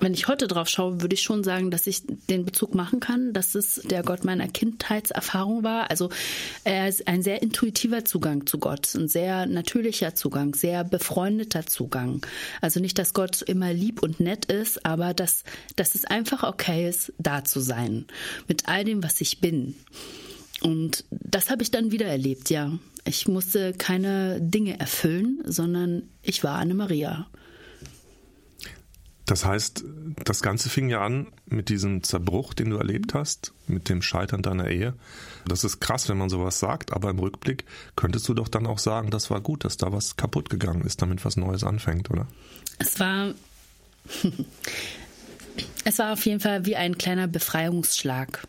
Wenn ich heute drauf schaue, würde ich schon sagen, dass ich den Bezug machen kann, dass es der Gott meiner Kindheitserfahrung war. Also er ist ein sehr intuitiver Zugang zu Gott, ein sehr natürlicher Zugang, sehr befreundeter Zugang. Also nicht, dass Gott immer lieb und nett ist, aber dass, dass es einfach okay ist, da zu sein. Mit all dem, was ich bin. Und das habe ich dann wieder erlebt, ja. Ich musste keine Dinge erfüllen, sondern ich war Anne Maria. Das heißt, Das Ganze fing ja an mit diesem Zerbruch, den du erlebt hast, mit dem Scheitern deiner Ehe. Das ist krass, wenn man sowas sagt, aber im Rückblick könntest du doch dann auch sagen, das war gut, dass da was kaputt gegangen ist, damit was Neues anfängt, oder? Es war. es war auf jeden Fall wie ein kleiner Befreiungsschlag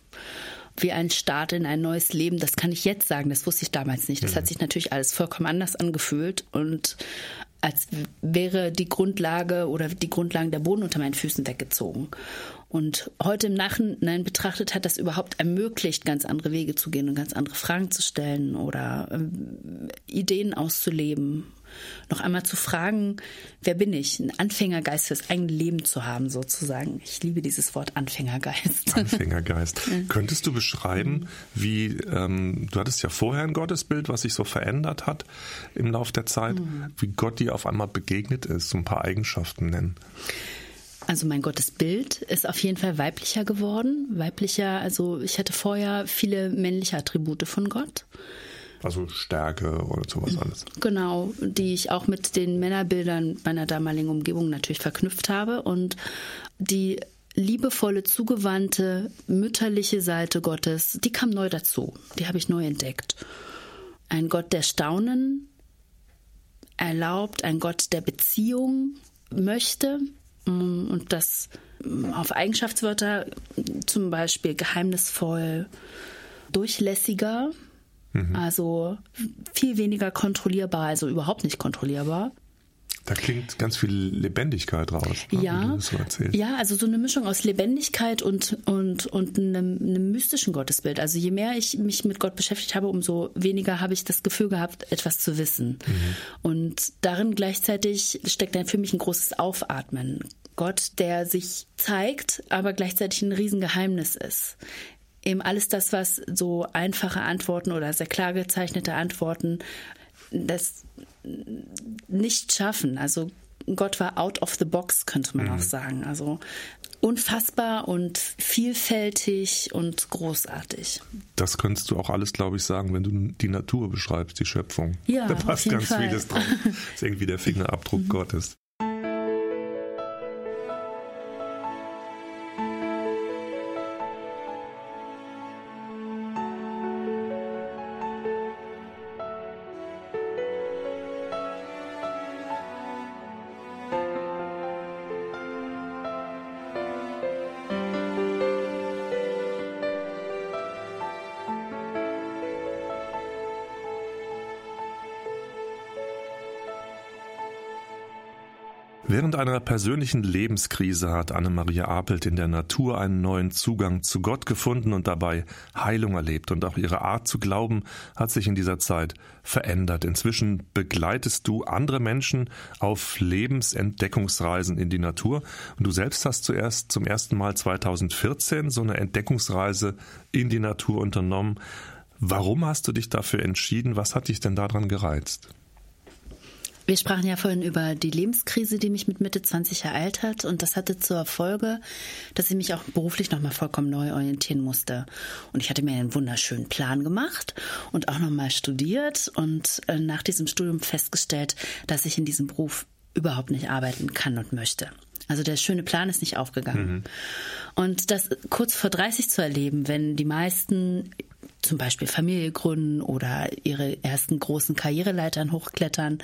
wie ein Start in ein neues Leben. Das kann ich jetzt sagen, das wusste ich damals nicht. Das hat mhm. sich natürlich alles vollkommen anders angefühlt und als wäre die Grundlage oder die Grundlagen der Boden unter meinen Füßen weggezogen. Und heute im Nachhinein betrachtet hat das überhaupt ermöglicht, ganz andere Wege zu gehen und ganz andere Fragen zu stellen oder ähm, Ideen auszuleben noch einmal zu fragen, wer bin ich? Ein Anfängergeist fürs eigene Leben zu haben, sozusagen. Ich liebe dieses Wort Anfängergeist. Anfängergeist. Könntest du beschreiben, wie, ähm, du hattest ja vorher ein Gottesbild, was sich so verändert hat im Laufe der Zeit, mhm. wie Gott dir auf einmal begegnet ist, so ein paar Eigenschaften nennen? Also mein Gottesbild ist auf jeden Fall weiblicher geworden. Weiblicher, also ich hatte vorher viele männliche Attribute von Gott. Also Stärke oder sowas alles. Genau, die ich auch mit den Männerbildern meiner damaligen Umgebung natürlich verknüpft habe. Und die liebevolle, zugewandte, mütterliche Seite Gottes, die kam neu dazu. Die habe ich neu entdeckt. Ein Gott der Staunen erlaubt, ein Gott der Beziehung möchte und das auf Eigenschaftswörter zum Beispiel geheimnisvoll, durchlässiger, Mhm. Also viel weniger kontrollierbar, also überhaupt nicht kontrollierbar. Da klingt ganz viel Lebendigkeit raus. Ne, ja, so ja, also so eine Mischung aus Lebendigkeit und, und, und einem, einem, mystischen Gottesbild. Also je mehr ich mich mit Gott beschäftigt habe, umso weniger habe ich das Gefühl gehabt, etwas zu wissen. Mhm. Und darin gleichzeitig steckt dann für mich ein großes Aufatmen. Gott, der sich zeigt, aber gleichzeitig ein Riesengeheimnis ist eben alles das, was so einfache Antworten oder sehr klar gezeichnete Antworten das nicht schaffen. Also Gott war out of the box, könnte man mhm. auch sagen. Also unfassbar und vielfältig und großartig. Das könntest du auch alles, glaube ich, sagen, wenn du die Natur beschreibst, die Schöpfung. Ja, da passt ganz Fall. vieles drauf. Das ist irgendwie der Fingerabdruck mhm. Gottes. Während einer persönlichen Lebenskrise hat Annemaria Apelt in der Natur einen neuen Zugang zu Gott gefunden und dabei Heilung erlebt. Und auch ihre Art zu glauben hat sich in dieser Zeit verändert. Inzwischen begleitest du andere Menschen auf Lebensentdeckungsreisen in die Natur. Und du selbst hast zuerst zum ersten Mal 2014 so eine Entdeckungsreise in die Natur unternommen. Warum hast du dich dafür entschieden? Was hat dich denn daran gereizt? Wir sprachen ja vorhin über die Lebenskrise, die mich mit Mitte 20 ereilt hat. Und das hatte zur Folge, dass ich mich auch beruflich nochmal vollkommen neu orientieren musste. Und ich hatte mir einen wunderschönen Plan gemacht und auch nochmal studiert und äh, nach diesem Studium festgestellt, dass ich in diesem Beruf überhaupt nicht arbeiten kann und möchte. Also der schöne Plan ist nicht aufgegangen. Mhm. Und das kurz vor 30 zu erleben, wenn die meisten zum Beispiel Familie gründen oder ihre ersten großen Karriereleitern hochklettern,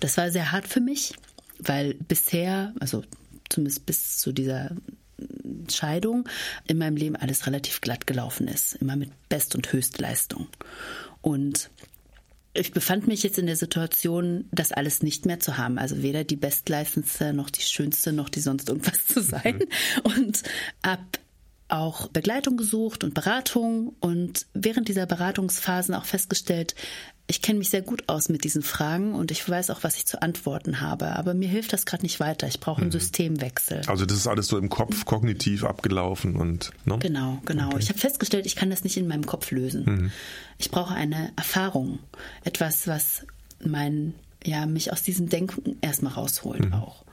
das war sehr hart für mich, weil bisher, also zumindest bis zu dieser Scheidung, in meinem Leben alles relativ glatt gelaufen ist. Immer mit Best- und Höchstleistung. Und ich befand mich jetzt in der Situation, das alles nicht mehr zu haben. Also weder die Bestleistendste noch die schönste noch die sonst irgendwas zu sein. Mhm. Und ab auch Begleitung gesucht und Beratung und während dieser Beratungsphasen auch festgestellt, ich kenne mich sehr gut aus mit diesen Fragen und ich weiß auch, was ich zu antworten habe. Aber mir hilft das gerade nicht weiter. Ich brauche einen mhm. Systemwechsel. Also das ist alles so im Kopf kognitiv abgelaufen und ne? genau, genau. Okay. Ich habe festgestellt, ich kann das nicht in meinem Kopf lösen. Mhm. Ich brauche eine Erfahrung, etwas, was mein ja mich aus diesem Denken erstmal rausholt mhm. auch.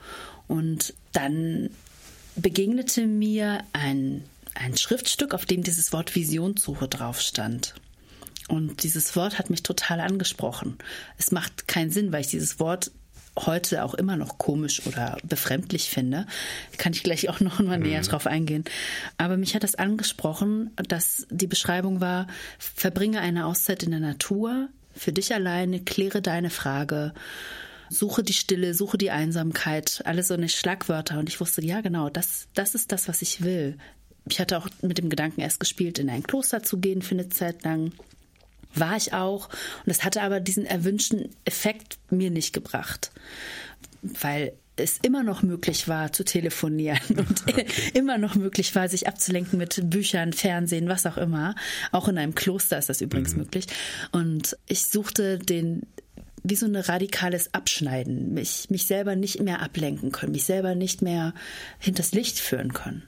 Und dann begegnete mir ein ein Schriftstück, auf dem dieses Wort Visionssuche drauf stand. Und dieses Wort hat mich total angesprochen. Es macht keinen Sinn, weil ich dieses Wort heute auch immer noch komisch oder befremdlich finde. Kann ich gleich auch noch mal mhm. näher drauf eingehen. Aber mich hat das angesprochen, dass die Beschreibung war, verbringe eine Auszeit in der Natur, für dich alleine, kläre deine Frage, suche die Stille, suche die Einsamkeit, alles so eine Schlagwörter. Und ich wusste, ja, genau, das, das ist das, was ich will. Ich hatte auch mit dem Gedanken erst gespielt, in ein Kloster zu gehen für eine Zeit lang. War ich auch. Und das hatte aber diesen erwünschten Effekt mir nicht gebracht. Weil es immer noch möglich war zu telefonieren und okay. immer noch möglich war, sich abzulenken mit Büchern, Fernsehen, was auch immer. Auch in einem Kloster ist das übrigens mhm. möglich. Und ich suchte den wie so ein radikales Abschneiden, mich, mich selber nicht mehr ablenken können, mich selber nicht mehr hinters Licht führen können.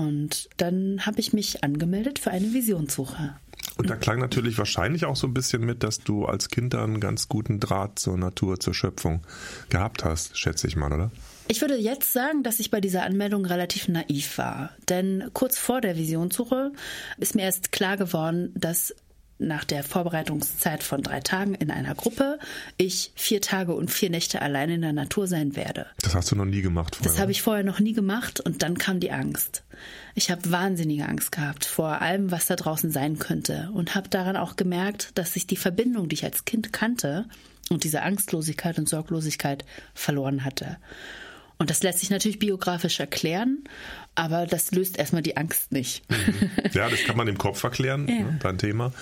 Und dann habe ich mich angemeldet für eine Visionssuche. Und da klang natürlich wahrscheinlich auch so ein bisschen mit, dass du als Kind dann einen ganz guten Draht zur Natur, zur Schöpfung gehabt hast, schätze ich mal, oder? Ich würde jetzt sagen, dass ich bei dieser Anmeldung relativ naiv war. Denn kurz vor der Visionssuche ist mir erst klar geworden, dass nach der Vorbereitungszeit von drei Tagen in einer Gruppe ich vier Tage und vier Nächte allein in der Natur sein werde. Das hast du noch nie gemacht vorher? Das habe ich vorher noch nie gemacht und dann kam die Angst. Ich habe wahnsinnige Angst gehabt vor allem, was da draußen sein könnte und habe daran auch gemerkt, dass sich die Verbindung, die ich als Kind kannte und diese Angstlosigkeit und Sorglosigkeit verloren hatte. Und das lässt sich natürlich biografisch erklären, aber das löst erstmal die Angst nicht. Mhm. Ja, das kann man im Kopf erklären, ja. ne, dein Thema.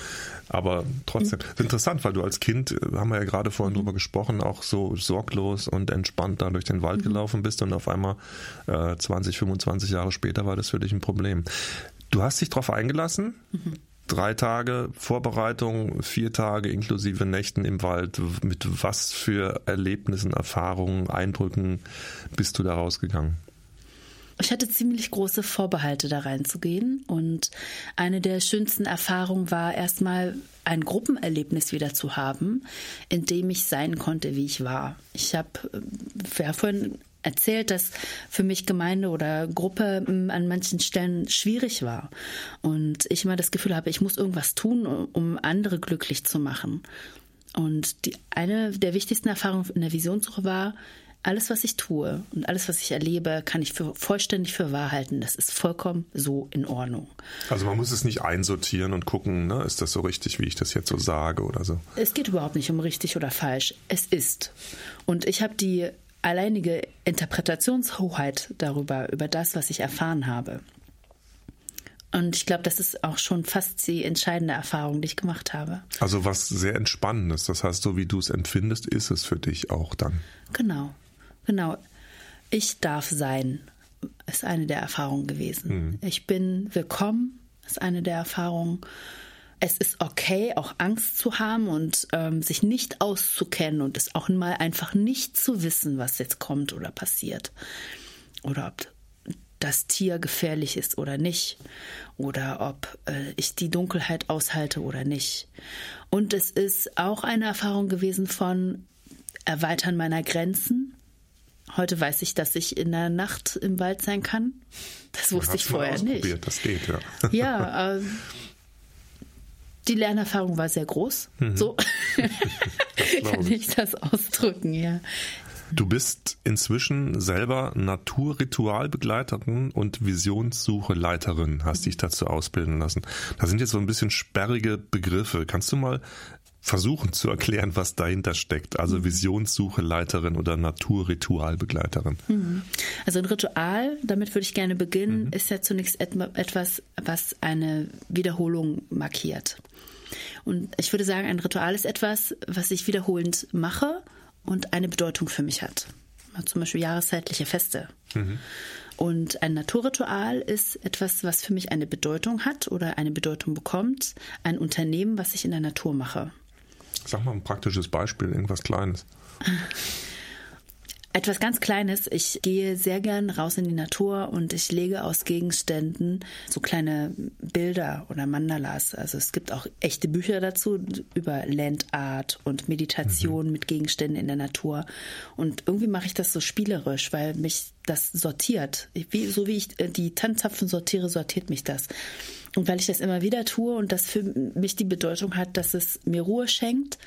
Aber trotzdem, mhm. interessant, weil du als Kind, äh, haben wir ja gerade vorhin mhm. drüber gesprochen, auch so sorglos und entspannt da durch den Wald gelaufen bist und auf einmal äh, 20, 25 Jahre später war das für dich ein Problem. Du hast dich darauf eingelassen, mhm drei Tage Vorbereitung, vier Tage inklusive Nächten im Wald. Mit was für Erlebnissen, Erfahrungen, Eindrücken bist du da rausgegangen? Ich hatte ziemlich große Vorbehalte, da reinzugehen. Und eine der schönsten Erfahrungen war erstmal ein Gruppenerlebnis wieder zu haben, in dem ich sein konnte, wie ich war. Ich habe ja, vorhin erzählt, dass für mich Gemeinde oder Gruppe hm, an manchen Stellen schwierig war. Und ich immer das Gefühl habe, ich muss irgendwas tun, um andere glücklich zu machen. Und die, eine der wichtigsten Erfahrungen in der Visionssuche war, alles, was ich tue und alles, was ich erlebe, kann ich für, vollständig für wahr halten. Das ist vollkommen so in Ordnung. Also man muss es nicht einsortieren und gucken, ne? ist das so richtig, wie ich das jetzt so sage oder so? Es geht überhaupt nicht um richtig oder falsch. Es ist. Und ich habe die alleinige Interpretationshoheit darüber, über das, was ich erfahren habe. Und ich glaube, das ist auch schon fast die entscheidende Erfahrung, die ich gemacht habe. Also was sehr Entspannendes. Das heißt, so wie du es empfindest, ist es für dich auch dann. Genau, genau. Ich darf sein, ist eine der Erfahrungen gewesen. Mhm. Ich bin willkommen, ist eine der Erfahrungen es ist okay, auch Angst zu haben und ähm, sich nicht auszukennen und es auch mal einfach nicht zu wissen, was jetzt kommt oder passiert. Oder ob das Tier gefährlich ist oder nicht. Oder ob äh, ich die Dunkelheit aushalte oder nicht. Und es ist auch eine Erfahrung gewesen von Erweitern meiner Grenzen. Heute weiß ich, dass ich in der Nacht im Wald sein kann. Das wusste ich vorher nicht. Das geht, ja. Ja, äh, die Lernerfahrung war sehr groß. Mhm. So kann ich das ausdrücken, ja. Du bist inzwischen selber Naturritualbegleiterin und Visionssucheleiterin, hast dich dazu ausbilden lassen. Da sind jetzt so ein bisschen sperrige Begriffe. Kannst du mal versuchen zu erklären, was dahinter steckt. Also mhm. Visionssucheleiterin oder Naturritualbegleiterin. Mhm. Also ein Ritual, damit würde ich gerne beginnen, mhm. ist ja zunächst etwas, was eine Wiederholung markiert. Und ich würde sagen, ein Ritual ist etwas, was ich wiederholend mache und eine Bedeutung für mich hat. Zum Beispiel jahreszeitliche Feste. Mhm. Und ein Naturritual ist etwas, was für mich eine Bedeutung hat oder eine Bedeutung bekommt. Ein Unternehmen, was ich in der Natur mache. Sag mal ein praktisches Beispiel, irgendwas Kleines. Etwas ganz Kleines. Ich gehe sehr gern raus in die Natur und ich lege aus Gegenständen so kleine Bilder oder Mandalas. Also es gibt auch echte Bücher dazu über Landart und Meditation mhm. mit Gegenständen in der Natur. Und irgendwie mache ich das so spielerisch, weil mich das sortiert. Wie, so wie ich äh, die Tannenzapfen sortiere, sortiert mich das. Und weil ich das immer wieder tue und das für mich die Bedeutung hat, dass es mir Ruhe schenkt,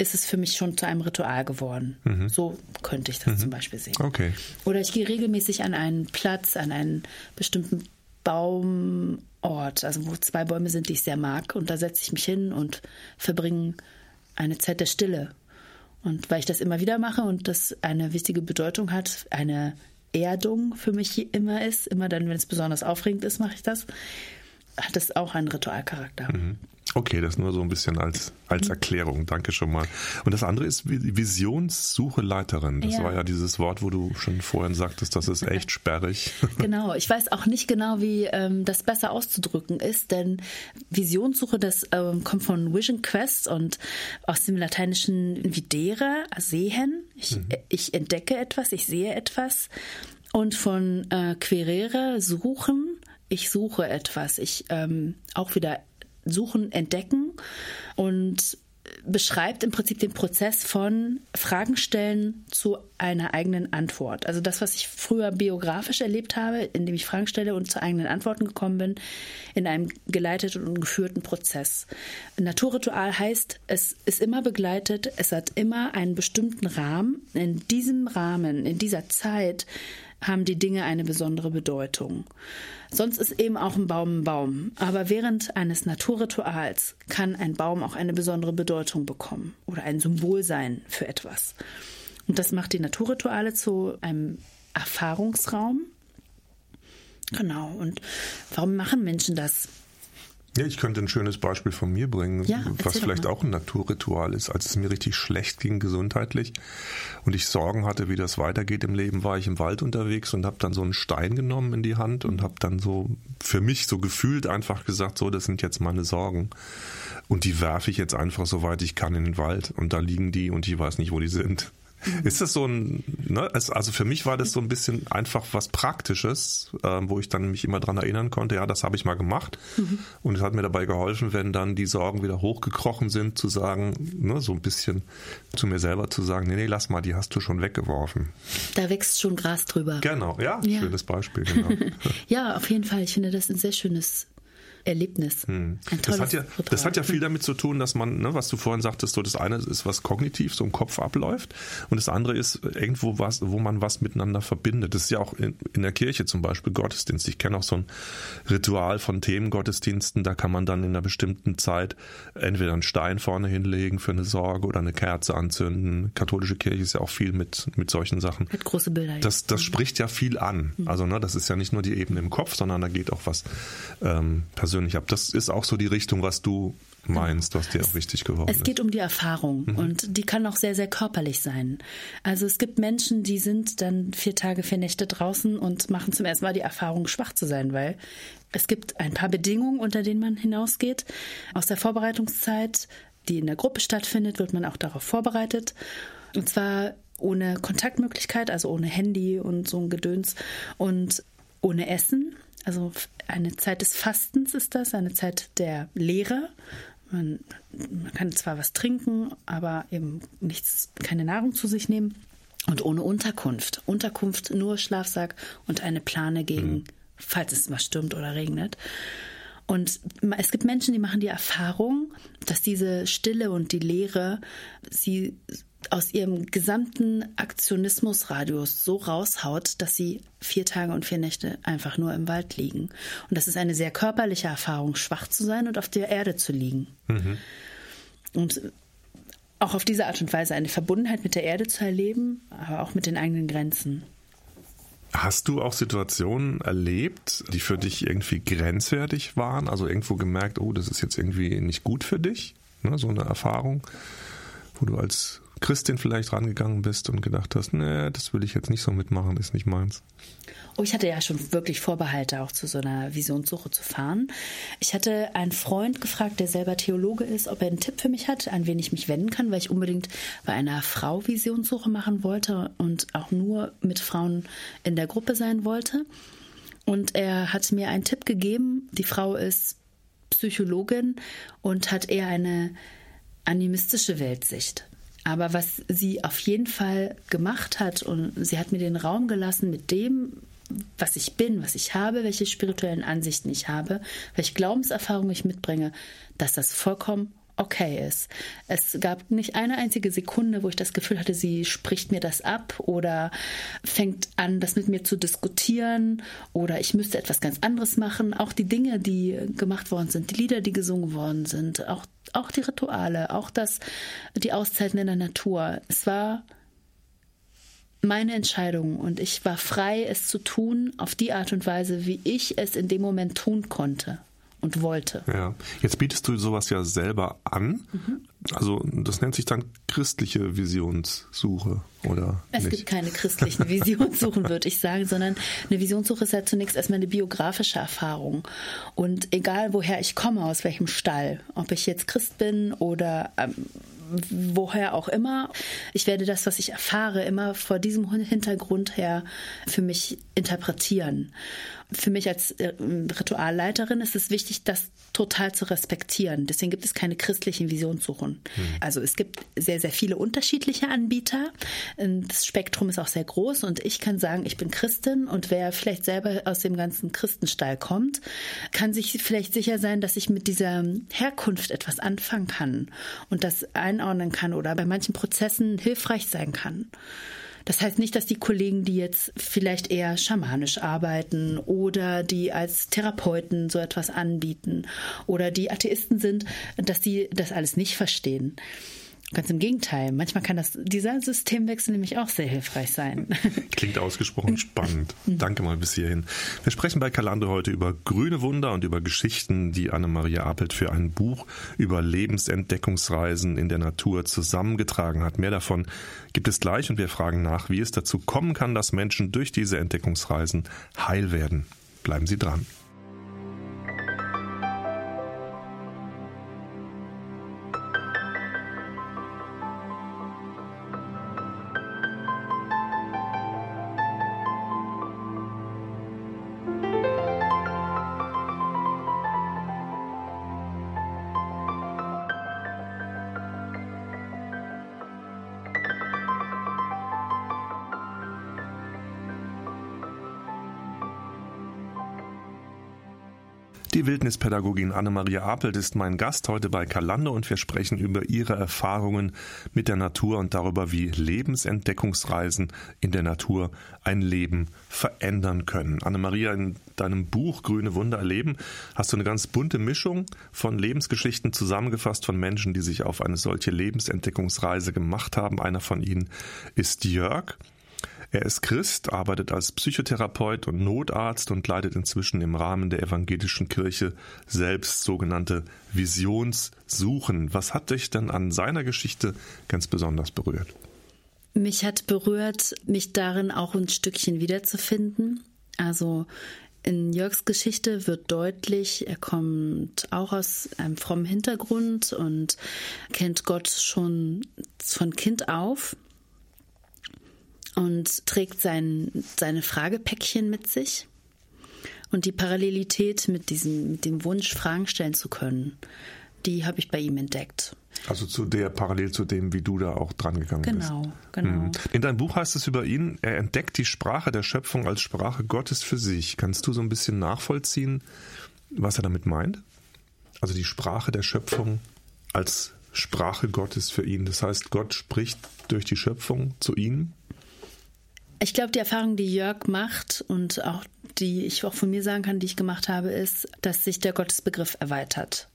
ist es für mich schon zu einem Ritual geworden. Mhm. So könnte ich das mhm. zum Beispiel sehen. Okay. Oder ich gehe regelmäßig an einen Platz, an einen bestimmten Baumort, also wo zwei Bäume sind, die ich sehr mag. Und da setze ich mich hin und verbringe eine Zeit der Stille. Und weil ich das immer wieder mache und das eine wichtige Bedeutung hat, eine Erdung für mich immer ist, immer dann, wenn es besonders aufregend ist, mache ich das, hat es auch einen Ritualcharakter. Mhm. Okay, das nur so ein bisschen als, als mhm. Erklärung. Danke schon mal. Und das andere ist Visionssucheleiterin. Das ja. war ja dieses Wort, wo du schon vorhin sagtest, das ist echt sperrig. Genau. Ich weiß auch nicht genau, wie ähm, das besser auszudrücken ist, denn Visionssuche, das ähm, kommt von Vision Quest und aus dem lateinischen videre, sehen. Ich, mhm. ich entdecke etwas, ich sehe etwas. Und von äh, querere, suchen ich suche etwas. Ich ähm, auch wieder suchen, entdecken und beschreibt im Prinzip den Prozess von Fragen stellen zu einer eigenen Antwort. Also das, was ich früher biografisch erlebt habe, indem ich Fragen stelle und zu eigenen Antworten gekommen bin, in einem geleiteten und geführten Prozess. Naturritual heißt, es ist immer begleitet, es hat immer einen bestimmten Rahmen. In diesem Rahmen, in dieser Zeit haben die Dinge eine besondere Bedeutung. Sonst ist eben auch ein Baum ein Baum. Aber während eines Naturrituals kann ein Baum auch eine besondere Bedeutung bekommen oder ein Symbol sein für etwas. Und das macht die Naturrituale zu einem Erfahrungsraum. Genau. Und warum machen Menschen das? Ja, ich könnte ein schönes Beispiel von mir bringen, ja, was vielleicht auch ein Naturritual ist. Als es mir richtig schlecht ging gesundheitlich und ich Sorgen hatte, wie das weitergeht im Leben, war ich im Wald unterwegs und habe dann so einen Stein genommen in die Hand und habe dann so für mich so gefühlt einfach gesagt, so, das sind jetzt meine Sorgen. Und die werfe ich jetzt einfach so weit ich kann in den Wald. Und da liegen die und ich weiß nicht, wo die sind. Ist das so ein, ne, also für mich war das so ein bisschen einfach was Praktisches, äh, wo ich dann mich immer dran erinnern konnte, ja, das habe ich mal gemacht. Mhm. Und es hat mir dabei geholfen, wenn dann die Sorgen wieder hochgekrochen sind, zu sagen, ne, so ein bisschen zu mir selber zu sagen, nee, nee, lass mal, die hast du schon weggeworfen. Da wächst schon Gras drüber. Genau, ja, ja. schönes Beispiel, genau. ja, auf jeden Fall. Ich finde das ein sehr schönes Erlebnis. Hm. das, hat ja, das hat ja viel damit zu tun, dass man, ne, was du vorhin sagtest, so das eine ist, was kognitiv so im Kopf abläuft und das andere ist irgendwo was, wo man was miteinander verbindet. Das ist ja auch in, in der Kirche zum Beispiel Gottesdienst. Ich kenne auch so ein Ritual von Themengottesdiensten, da kann man dann in einer bestimmten Zeit entweder einen Stein vorne hinlegen für eine Sorge oder eine Kerze anzünden. Katholische Kirche ist ja auch viel mit, mit solchen Sachen. Mit große Bilder. Das, das spricht ja viel an. Mhm. Also, ne, das ist ja nicht nur die Ebene im Kopf, sondern da geht auch was ähm, persönlich ab. Das ist auch so die Richtung, was du meinst, was dir auch wichtig geworden ist. Es geht um die Erfahrung mhm. und die kann auch sehr, sehr körperlich sein. Also es gibt Menschen, die sind dann vier Tage, vier Nächte draußen und machen zum ersten Mal die Erfahrung, schwach zu sein, weil es gibt ein paar Bedingungen, unter denen man hinausgeht. Aus der Vorbereitungszeit, die in der Gruppe stattfindet, wird man auch darauf vorbereitet. Und zwar ohne Kontaktmöglichkeit, also ohne Handy und so ein Gedöns und ohne Essen. Also eine Zeit des Fastens ist das, eine Zeit der Lehre. Man, man kann zwar was trinken, aber eben nichts, keine Nahrung zu sich nehmen. Und ohne Unterkunft. Unterkunft, nur Schlafsack und eine Plane gegen, mhm. falls es mal stürmt oder regnet. Und es gibt Menschen, die machen die Erfahrung, dass diese Stille und die Leere sie aus ihrem gesamten Aktionismusradius so raushaut, dass sie vier Tage und vier Nächte einfach nur im Wald liegen. Und das ist eine sehr körperliche Erfahrung, schwach zu sein und auf der Erde zu liegen. Mhm. Und auch auf diese Art und Weise eine Verbundenheit mit der Erde zu erleben, aber auch mit den eigenen Grenzen. Hast du auch Situationen erlebt, die für dich irgendwie grenzwertig waren? Also irgendwo gemerkt, oh, das ist jetzt irgendwie nicht gut für dich? Ne, so eine Erfahrung, wo du als Christin vielleicht rangegangen bist und gedacht hast, nee, das will ich jetzt nicht so mitmachen, ist nicht meins? Oh, ich hatte ja schon wirklich Vorbehalte, auch zu so einer Visionssuche zu fahren. Ich hatte einen Freund gefragt, der selber Theologe ist, ob er einen Tipp für mich hat, an wen ich mich wenden kann, weil ich unbedingt bei einer Frau Visionssuche machen wollte und auch nur mit Frauen in der Gruppe sein wollte. Und er hat mir einen Tipp gegeben. Die Frau ist Psychologin und hat eher eine animistische Weltsicht. Aber was sie auf jeden Fall gemacht hat, und sie hat mir den Raum gelassen mit dem, was ich bin, was ich habe, welche spirituellen Ansichten ich habe, welche Glaubenserfahrungen ich mitbringe, dass das vollkommen okay ist. Es gab nicht eine einzige Sekunde, wo ich das Gefühl hatte, sie spricht mir das ab oder fängt an, das mit mir zu diskutieren oder ich müsste etwas ganz anderes machen. Auch die Dinge, die gemacht worden sind, die Lieder, die gesungen worden sind, auch, auch die Rituale, auch das, die Auszeiten in der Natur. Es war meine Entscheidung und ich war frei, es zu tun auf die Art und Weise, wie ich es in dem Moment tun konnte und wollte. Ja, jetzt bietest du sowas ja selber an. Mhm. Also das nennt sich dann christliche Visionssuche, oder? Es nicht? gibt keine christlichen Visionssuchen, würde ich sagen, sondern eine Visionssuche ist ja zunächst erstmal eine biografische Erfahrung. Und egal woher ich komme, aus welchem Stall, ob ich jetzt Christ bin oder ähm, woher auch immer. Ich werde das, was ich erfahre, immer vor diesem Hintergrund her für mich interpretieren für mich als äh, Ritualleiterin ist es wichtig, das total zu respektieren. Deswegen gibt es keine christlichen Visionssuchen. Mhm. Also es gibt sehr, sehr viele unterschiedliche Anbieter. Ähm, das Spektrum ist auch sehr groß und ich kann sagen, ich bin Christin und wer vielleicht selber aus dem ganzen Christenstall kommt, kann sich vielleicht sicher sein, dass ich mit dieser Herkunft etwas anfangen kann und das einordnen kann oder bei manchen Prozessen hilfreich sein kann. Das heißt nicht, dass die Kollegen, die jetzt vielleicht eher schamanisch arbeiten oder die als Therapeuten so etwas anbieten oder die Atheisten sind, dass die das alles nicht verstehen. Ganz im Gegenteil. Manchmal kann das, dieser Systemwechsel nämlich auch sehr hilfreich sein. Klingt ausgesprochen spannend. Danke mal bis hierhin. Wir sprechen bei Kalande heute über grüne Wunder und über Geschichten, die Anne-Maria Apelt für ein Buch über Lebensentdeckungsreisen in der Natur zusammengetragen hat. Mehr davon gibt es gleich und wir fragen nach, wie es dazu kommen kann, dass Menschen durch diese Entdeckungsreisen heil werden. Bleiben Sie dran. Die Wildnispädagogin Annemaria Apelt ist mein Gast heute bei Kalando und wir sprechen über ihre Erfahrungen mit der Natur und darüber, wie Lebensentdeckungsreisen in der Natur ein Leben verändern können. Annemaria, in deinem Buch Grüne Wunder erleben hast du eine ganz bunte Mischung von Lebensgeschichten zusammengefasst von Menschen, die sich auf eine solche Lebensentdeckungsreise gemacht haben. Einer von ihnen ist Jörg. Er ist Christ, arbeitet als Psychotherapeut und Notarzt und leitet inzwischen im Rahmen der evangelischen Kirche selbst sogenannte Visionssuchen. Was hat dich denn an seiner Geschichte ganz besonders berührt? Mich hat berührt, mich darin auch ein Stückchen wiederzufinden. Also in Jörgs Geschichte wird deutlich, er kommt auch aus einem frommen Hintergrund und kennt Gott schon von Kind auf und trägt sein, seine Fragepäckchen mit sich und die Parallelität mit diesem, mit dem Wunsch, Fragen stellen zu können, die habe ich bei ihm entdeckt. Also zu der parallel zu dem, wie du da auch dran gegangen genau, bist. Genau, genau. In deinem Buch heißt es über ihn, er entdeckt die Sprache der Schöpfung als Sprache Gottes für sich. Kannst du so ein bisschen nachvollziehen, was er damit meint? Also die Sprache der Schöpfung als Sprache Gottes für ihn. Das heißt, Gott spricht durch die Schöpfung zu ihm ich glaube, die Erfahrung, die Jörg macht und auch die ich auch von mir sagen kann, die ich gemacht habe, ist, dass sich der Gottesbegriff erweitert.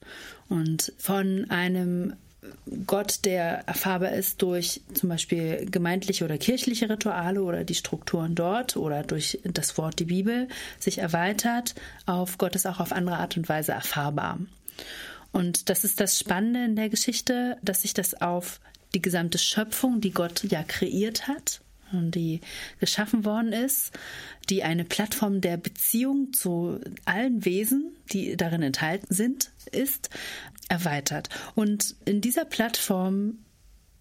Und von einem Gott, der erfahrbar ist durch zum Beispiel gemeindliche oder kirchliche Rituale oder die Strukturen dort oder durch das Wort, die Bibel, sich erweitert auf Gott ist auch auf andere Art und Weise erfahrbar. Und das ist das Spannende in der Geschichte, dass sich das auf die gesamte Schöpfung, die Gott ja kreiert hat, die geschaffen worden ist, die eine Plattform der Beziehung zu allen Wesen, die darin enthalten sind, ist, erweitert. Und in dieser Plattform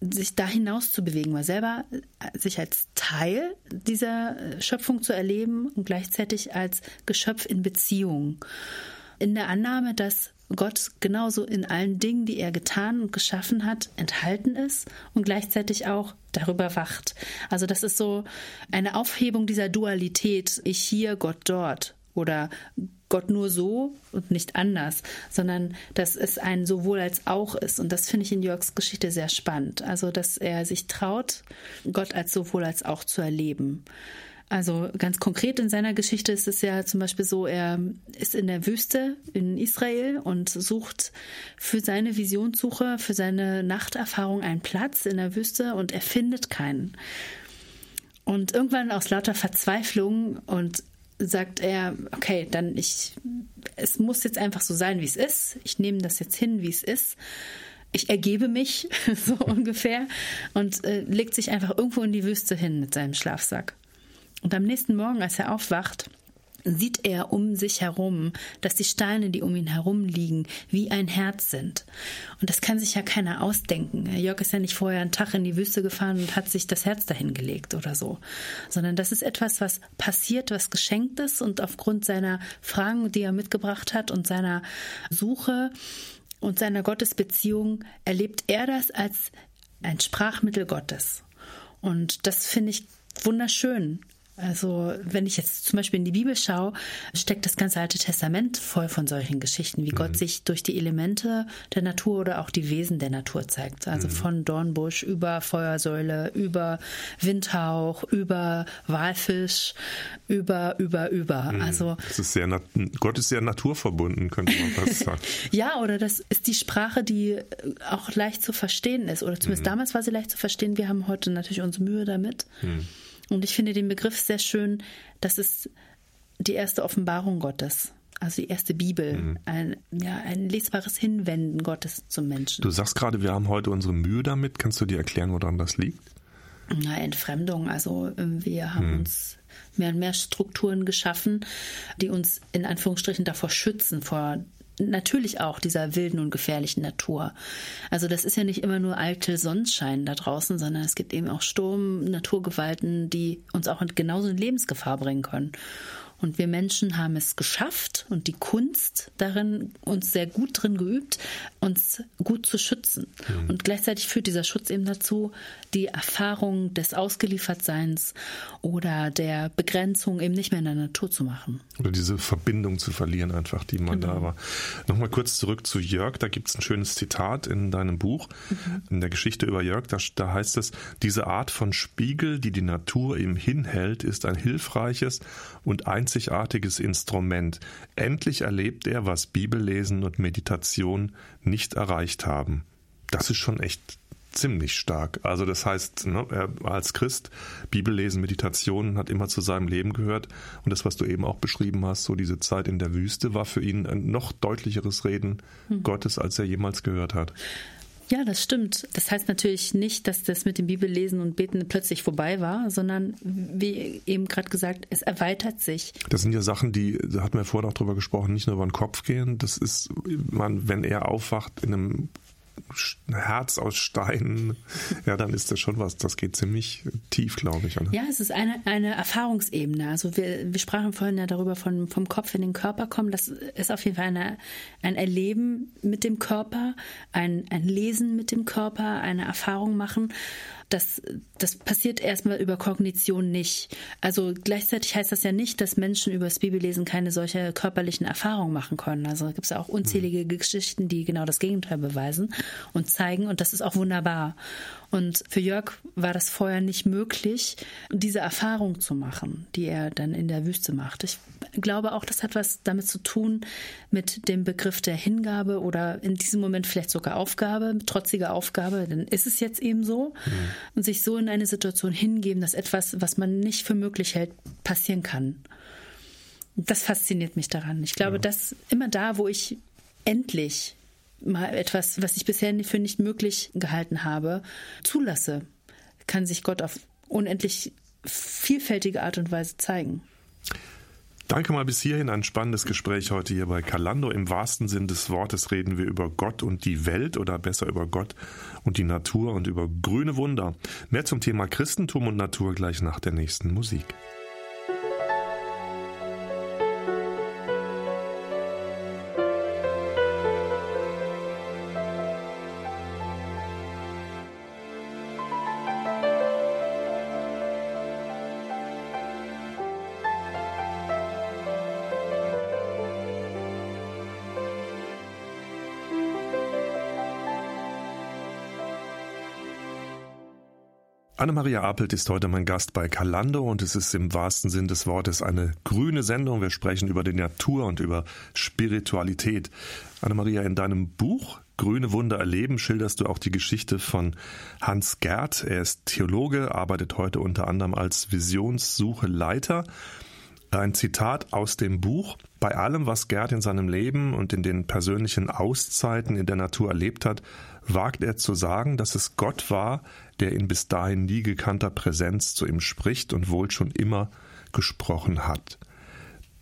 sich da hinaus zu bewegen, mal selber sich als Teil dieser Schöpfung zu erleben und gleichzeitig als Geschöpf in Beziehung. In der Annahme, dass Gott genauso in allen Dingen, die er getan und geschaffen hat, enthalten ist und gleichzeitig auch darüber wacht. Also das ist so eine Aufhebung dieser Dualität, ich hier, Gott dort oder Gott nur so und nicht anders, sondern dass es ein sowohl als auch ist. Und das finde ich in Jörgs Geschichte sehr spannend. Also, dass er sich traut, Gott als sowohl als auch zu erleben. Also ganz konkret in seiner Geschichte ist es ja zum Beispiel so, er ist in der Wüste in Israel und sucht für seine Visionssuche, für seine Nachterfahrung einen Platz in der Wüste und er findet keinen. Und irgendwann aus lauter Verzweiflung und sagt er, okay, dann ich, es muss jetzt einfach so sein, wie es ist. Ich nehme das jetzt hin, wie es ist. Ich ergebe mich, so ungefähr, und äh, legt sich einfach irgendwo in die Wüste hin mit seinem Schlafsack. Und am nächsten Morgen, als er aufwacht, sieht er um sich herum, dass die Steine, die um ihn herum liegen, wie ein Herz sind. Und das kann sich ja keiner ausdenken. Jörg ist ja nicht vorher einen Tag in die Wüste gefahren und hat sich das Herz dahin gelegt oder so, sondern das ist etwas, was passiert, was geschenkt ist und aufgrund seiner Fragen, die er mitgebracht hat und seiner Suche und seiner Gottesbeziehung erlebt er das als ein Sprachmittel Gottes. Und das finde ich wunderschön. Also, wenn ich jetzt zum Beispiel in die Bibel schaue, steckt das ganze Alte Testament voll von solchen Geschichten, wie mhm. Gott sich durch die Elemente der Natur oder auch die Wesen der Natur zeigt. Also mhm. von Dornbusch über Feuersäule, über Windhauch, über Walfisch, über, über, über. Mhm. Also, das ist sehr, Gott ist sehr naturverbunden, könnte man fast sagen. ja, oder das ist die Sprache, die auch leicht zu verstehen ist. Oder zumindest mhm. damals war sie leicht zu verstehen. Wir haben heute natürlich unsere Mühe damit. Und ich finde den Begriff sehr schön, das ist die erste Offenbarung Gottes. Also die erste Bibel, mhm. ein, ja, ein lesbares Hinwenden Gottes zum Menschen. Du sagst gerade, wir haben heute unsere Mühe damit. Kannst du dir erklären, woran das liegt? Na, Entfremdung. Also wir haben mhm. uns mehr und mehr Strukturen geschaffen, die uns in Anführungsstrichen davor schützen, vor natürlich auch dieser wilden und gefährlichen Natur. Also das ist ja nicht immer nur alte Sonnenschein da draußen, sondern es gibt eben auch Sturm, Naturgewalten, die uns auch genauso in Lebensgefahr bringen können. Und wir Menschen haben es geschafft und die Kunst darin uns sehr gut drin geübt, uns gut zu schützen. Mhm. Und gleichzeitig führt dieser Schutz eben dazu, die Erfahrung des Ausgeliefertseins oder der Begrenzung eben nicht mehr in der Natur zu machen. Oder diese Verbindung zu verlieren, einfach, die man genau. da war. Nochmal kurz zurück zu Jörg. Da gibt es ein schönes Zitat in deinem Buch, mhm. in der Geschichte über Jörg. Da, da heißt es, diese Art von Spiegel, die die Natur ihm hinhält, ist ein hilfreiches und einzigartiges Instrument. Endlich erlebt er, was Bibellesen und Meditation nicht erreicht haben. Das ist schon echt ziemlich stark. Also das heißt, ne, er als Christ, Bibellesen, Meditation hat immer zu seinem Leben gehört. Und das, was du eben auch beschrieben hast, so diese Zeit in der Wüste, war für ihn ein noch deutlicheres Reden hm. Gottes, als er jemals gehört hat. Ja, das stimmt. Das heißt natürlich nicht, dass das mit dem Bibellesen und Beten plötzlich vorbei war, sondern wie eben gerade gesagt, es erweitert sich. Das sind ja Sachen, die, da hatten wir vorhin auch drüber gesprochen, nicht nur über den Kopf gehen. Das ist, man, wenn er aufwacht in einem Herz aus Stein, ja, dann ist das schon was. Das geht ziemlich tief, glaube ich. Oder? Ja, es ist eine, eine Erfahrungsebene. Also wir, wir sprachen vorhin ja darüber, von, vom Kopf in den Körper kommen. Das ist auf jeden Fall eine, ein Erleben mit dem Körper, ein, ein Lesen mit dem Körper, eine Erfahrung machen das, das passiert erstmal über Kognition nicht. Also gleichzeitig heißt das ja nicht, dass Menschen über das Bibellesen keine solche körperlichen Erfahrungen machen können. Also gibt es ja auch unzählige mhm. Geschichten, die genau das Gegenteil beweisen und zeigen. Und das ist auch wunderbar. Und für Jörg war das vorher nicht möglich, diese Erfahrung zu machen, die er dann in der Wüste macht. Ich glaube auch, das hat was damit zu tun mit dem Begriff der Hingabe oder in diesem Moment vielleicht sogar Aufgabe, trotzige Aufgabe, dann ist es jetzt eben so. Mhm. Und sich so in eine Situation hingeben, dass etwas, was man nicht für möglich hält, passieren kann. Das fasziniert mich daran. Ich glaube, ja. dass immer da, wo ich endlich mal etwas, was ich bisher für nicht möglich gehalten habe, zulasse, kann sich Gott auf unendlich vielfältige Art und Weise zeigen. Danke mal bis hierhin ein spannendes Gespräch heute hier bei Kalando. Im wahrsten Sinn des Wortes reden wir über Gott und die Welt oder besser über Gott und die Natur und über grüne Wunder. Mehr zum Thema Christentum und Natur gleich nach der nächsten Musik. Anne-Maria Apelt ist heute mein Gast bei Kalando und es ist im wahrsten Sinn des Wortes eine grüne Sendung. Wir sprechen über die Natur und über Spiritualität. Anne-Maria, in deinem Buch Grüne Wunder erleben schilderst du auch die Geschichte von Hans Gerd. Er ist Theologe, arbeitet heute unter anderem als Visionssucheleiter. Ein Zitat aus dem Buch. Bei allem, was Gerd in seinem Leben und in den persönlichen Auszeiten in der Natur erlebt hat, wagt er zu sagen, dass es Gott war, der in bis dahin nie gekannter Präsenz zu ihm spricht und wohl schon immer gesprochen hat.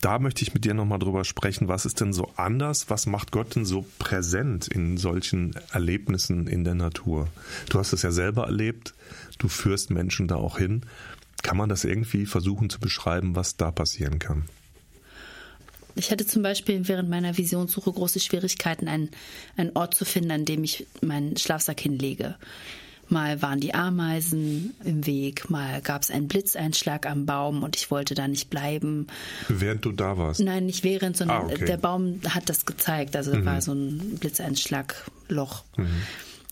Da möchte ich mit dir nochmal drüber sprechen, was ist denn so anders, was macht Gott denn so präsent in solchen Erlebnissen in der Natur? Du hast es ja selber erlebt, du führst Menschen da auch hin. Kann man das irgendwie versuchen zu beschreiben, was da passieren kann? Ich hatte zum Beispiel während meiner Visionssuche große Schwierigkeiten, einen, einen Ort zu finden, an dem ich meinen Schlafsack hinlege. Mal waren die Ameisen im Weg, mal gab es einen Blitzeinschlag am Baum und ich wollte da nicht bleiben. Während du da warst? Nein, nicht während, sondern ah, okay. der Baum hat das gezeigt. Also mhm. da war so ein Blitzeinschlagloch mhm.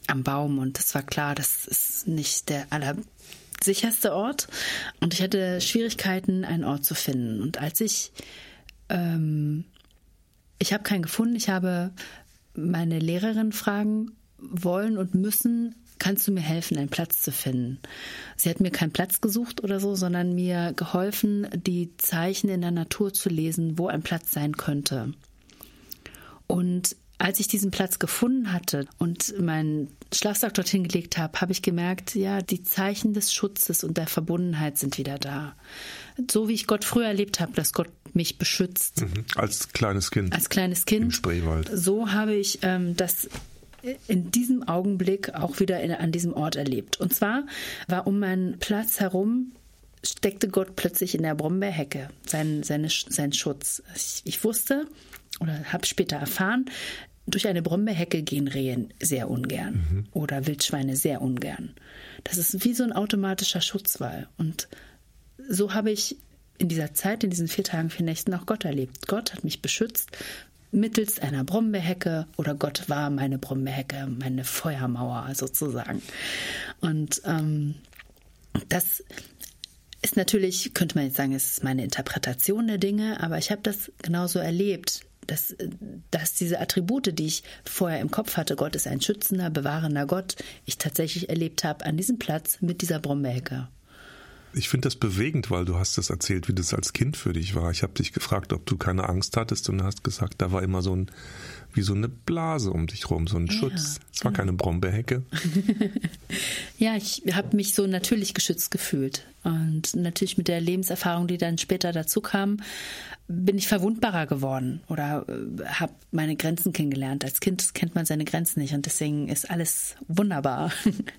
am Baum und es war klar, das ist nicht der allersicherste Ort. Und ich hatte Schwierigkeiten, einen Ort zu finden. Und als ich ähm, ich habe keinen gefunden. Ich habe meine Lehrerin fragen wollen und müssen, kannst du mir helfen, einen Platz zu finden? Sie hat mir keinen Platz gesucht oder so, sondern mir geholfen, die Zeichen in der Natur zu lesen, wo ein Platz sein könnte. Und als ich diesen Platz gefunden hatte und meinen Schlafsack dorthin gelegt habe, habe ich gemerkt, ja, die Zeichen des Schutzes und der Verbundenheit sind wieder da. So wie ich Gott früher erlebt habe, dass Gott mich beschützt. Mhm. Als kleines Kind. Als kleines Kind. Im Spreewald. So habe ich ähm, das in diesem Augenblick auch wieder in, an diesem Ort erlebt. Und zwar war um meinen Platz herum steckte Gott plötzlich in der Brombeerhecke, sein, seine, sein Schutz. Ich, ich wusste oder habe später erfahren, durch eine Brombeerhecke gehen Rehen sehr ungern mhm. oder Wildschweine sehr ungern. Das ist wie so ein automatischer Schutzwall. Und so habe ich in dieser Zeit, in diesen vier Tagen, vier Nächten auch Gott erlebt. Gott hat mich beschützt mittels einer Brombeerhecke oder Gott war meine Brombeerhecke, meine Feuermauer sozusagen. Und ähm, das ist natürlich, könnte man jetzt sagen, es ist meine Interpretation der Dinge, aber ich habe das genauso erlebt dass, dass diese Attribute, die ich vorher im Kopf hatte, Gott ist ein schützender, bewahrender Gott, ich tatsächlich erlebt habe an diesem Platz mit dieser Brombeerhecke. Ich finde das bewegend, weil du hast das erzählt, wie das als Kind für dich war. Ich habe dich gefragt, ob du keine Angst hattest und hast gesagt, da war immer so ein wie so eine Blase um dich rum, so ein ja, Schutz. Es war genau. keine Brombeerhecke. ja, ich habe mich so natürlich geschützt gefühlt. Und natürlich mit der Lebenserfahrung, die dann später dazu kam, bin ich verwundbarer geworden oder äh, habe meine Grenzen kennengelernt. Als Kind kennt man seine Grenzen nicht und deswegen ist alles wunderbar.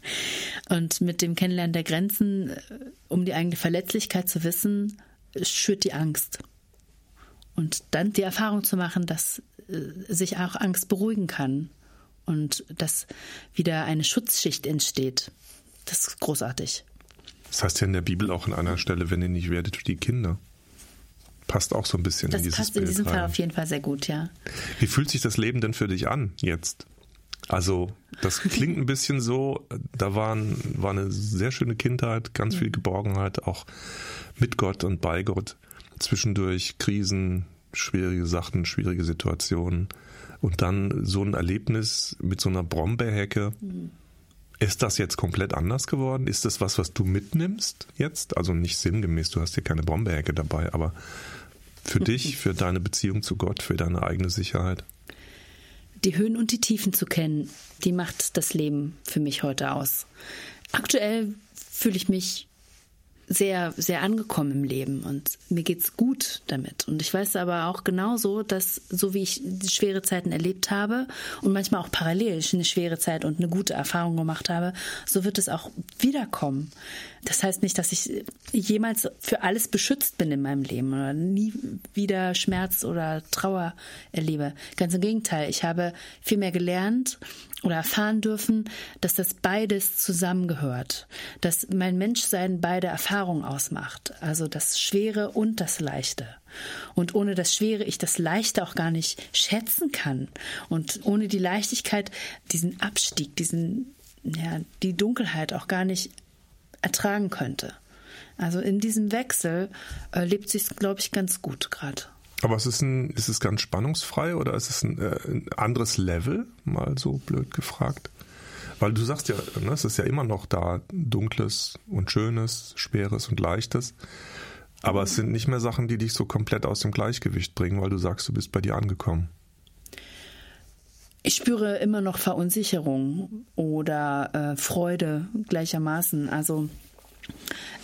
Und mit dem Kennenlernen der Grenzen, äh, um die eigene Verletzlichkeit zu wissen, schürt die Angst. Und dann die Erfahrung zu machen, dass sich auch Angst beruhigen kann und dass wieder eine Schutzschicht entsteht. Das ist großartig. Das heißt ja in der Bibel auch an einer Stelle, wenn ihr nicht werdet wie Kinder passt auch so ein bisschen das in dieses passt Bild in diesem rein. Fall auf jeden Fall sehr gut, ja. Wie fühlt sich das Leben denn für dich an jetzt? Also, das klingt ein bisschen so, da waren, war eine sehr schöne Kindheit, ganz viel Geborgenheit, auch mit Gott und bei Gott. Zwischendurch Krisen, schwierige Sachen, schwierige Situationen. Und dann so ein Erlebnis mit so einer Brombeerhecke. Mhm. Ist das jetzt komplett anders geworden? Ist das was, was du mitnimmst jetzt? Also nicht sinngemäß, du hast hier keine Brombeerhecke dabei, aber für dich, für deine Beziehung zu Gott, für deine eigene Sicherheit? Die Höhen und die Tiefen zu kennen, die macht das Leben für mich heute aus. Aktuell fühle ich mich sehr, sehr angekommen im Leben und mir geht's gut damit. Und ich weiß aber auch genauso, dass so wie ich schwere Zeiten erlebt habe und manchmal auch parallel eine schwere Zeit und eine gute Erfahrung gemacht habe, so wird es auch wiederkommen. Das heißt nicht, dass ich jemals für alles beschützt bin in meinem Leben oder nie wieder Schmerz oder Trauer erlebe. Ganz im Gegenteil, ich habe viel mehr gelernt oder erfahren dürfen, dass das beides zusammengehört, dass mein Menschsein beide Erfahrungen ausmacht, also das Schwere und das Leichte. Und ohne das Schwere ich das Leichte auch gar nicht schätzen kann und ohne die Leichtigkeit diesen Abstieg, diesen ja, die Dunkelheit auch gar nicht ertragen könnte. Also in diesem Wechsel äh, lebt sich, glaube ich, ganz gut gerade. Aber ist es, ein, ist es ganz spannungsfrei oder ist es ein, äh, ein anderes Level, mal so blöd gefragt? Weil du sagst ja, ne, es ist ja immer noch da dunkles und schönes, schweres und leichtes. Aber es sind nicht mehr Sachen, die dich so komplett aus dem Gleichgewicht bringen, weil du sagst, du bist bei dir angekommen. Ich spüre immer noch Verunsicherung oder äh, Freude gleichermaßen. Also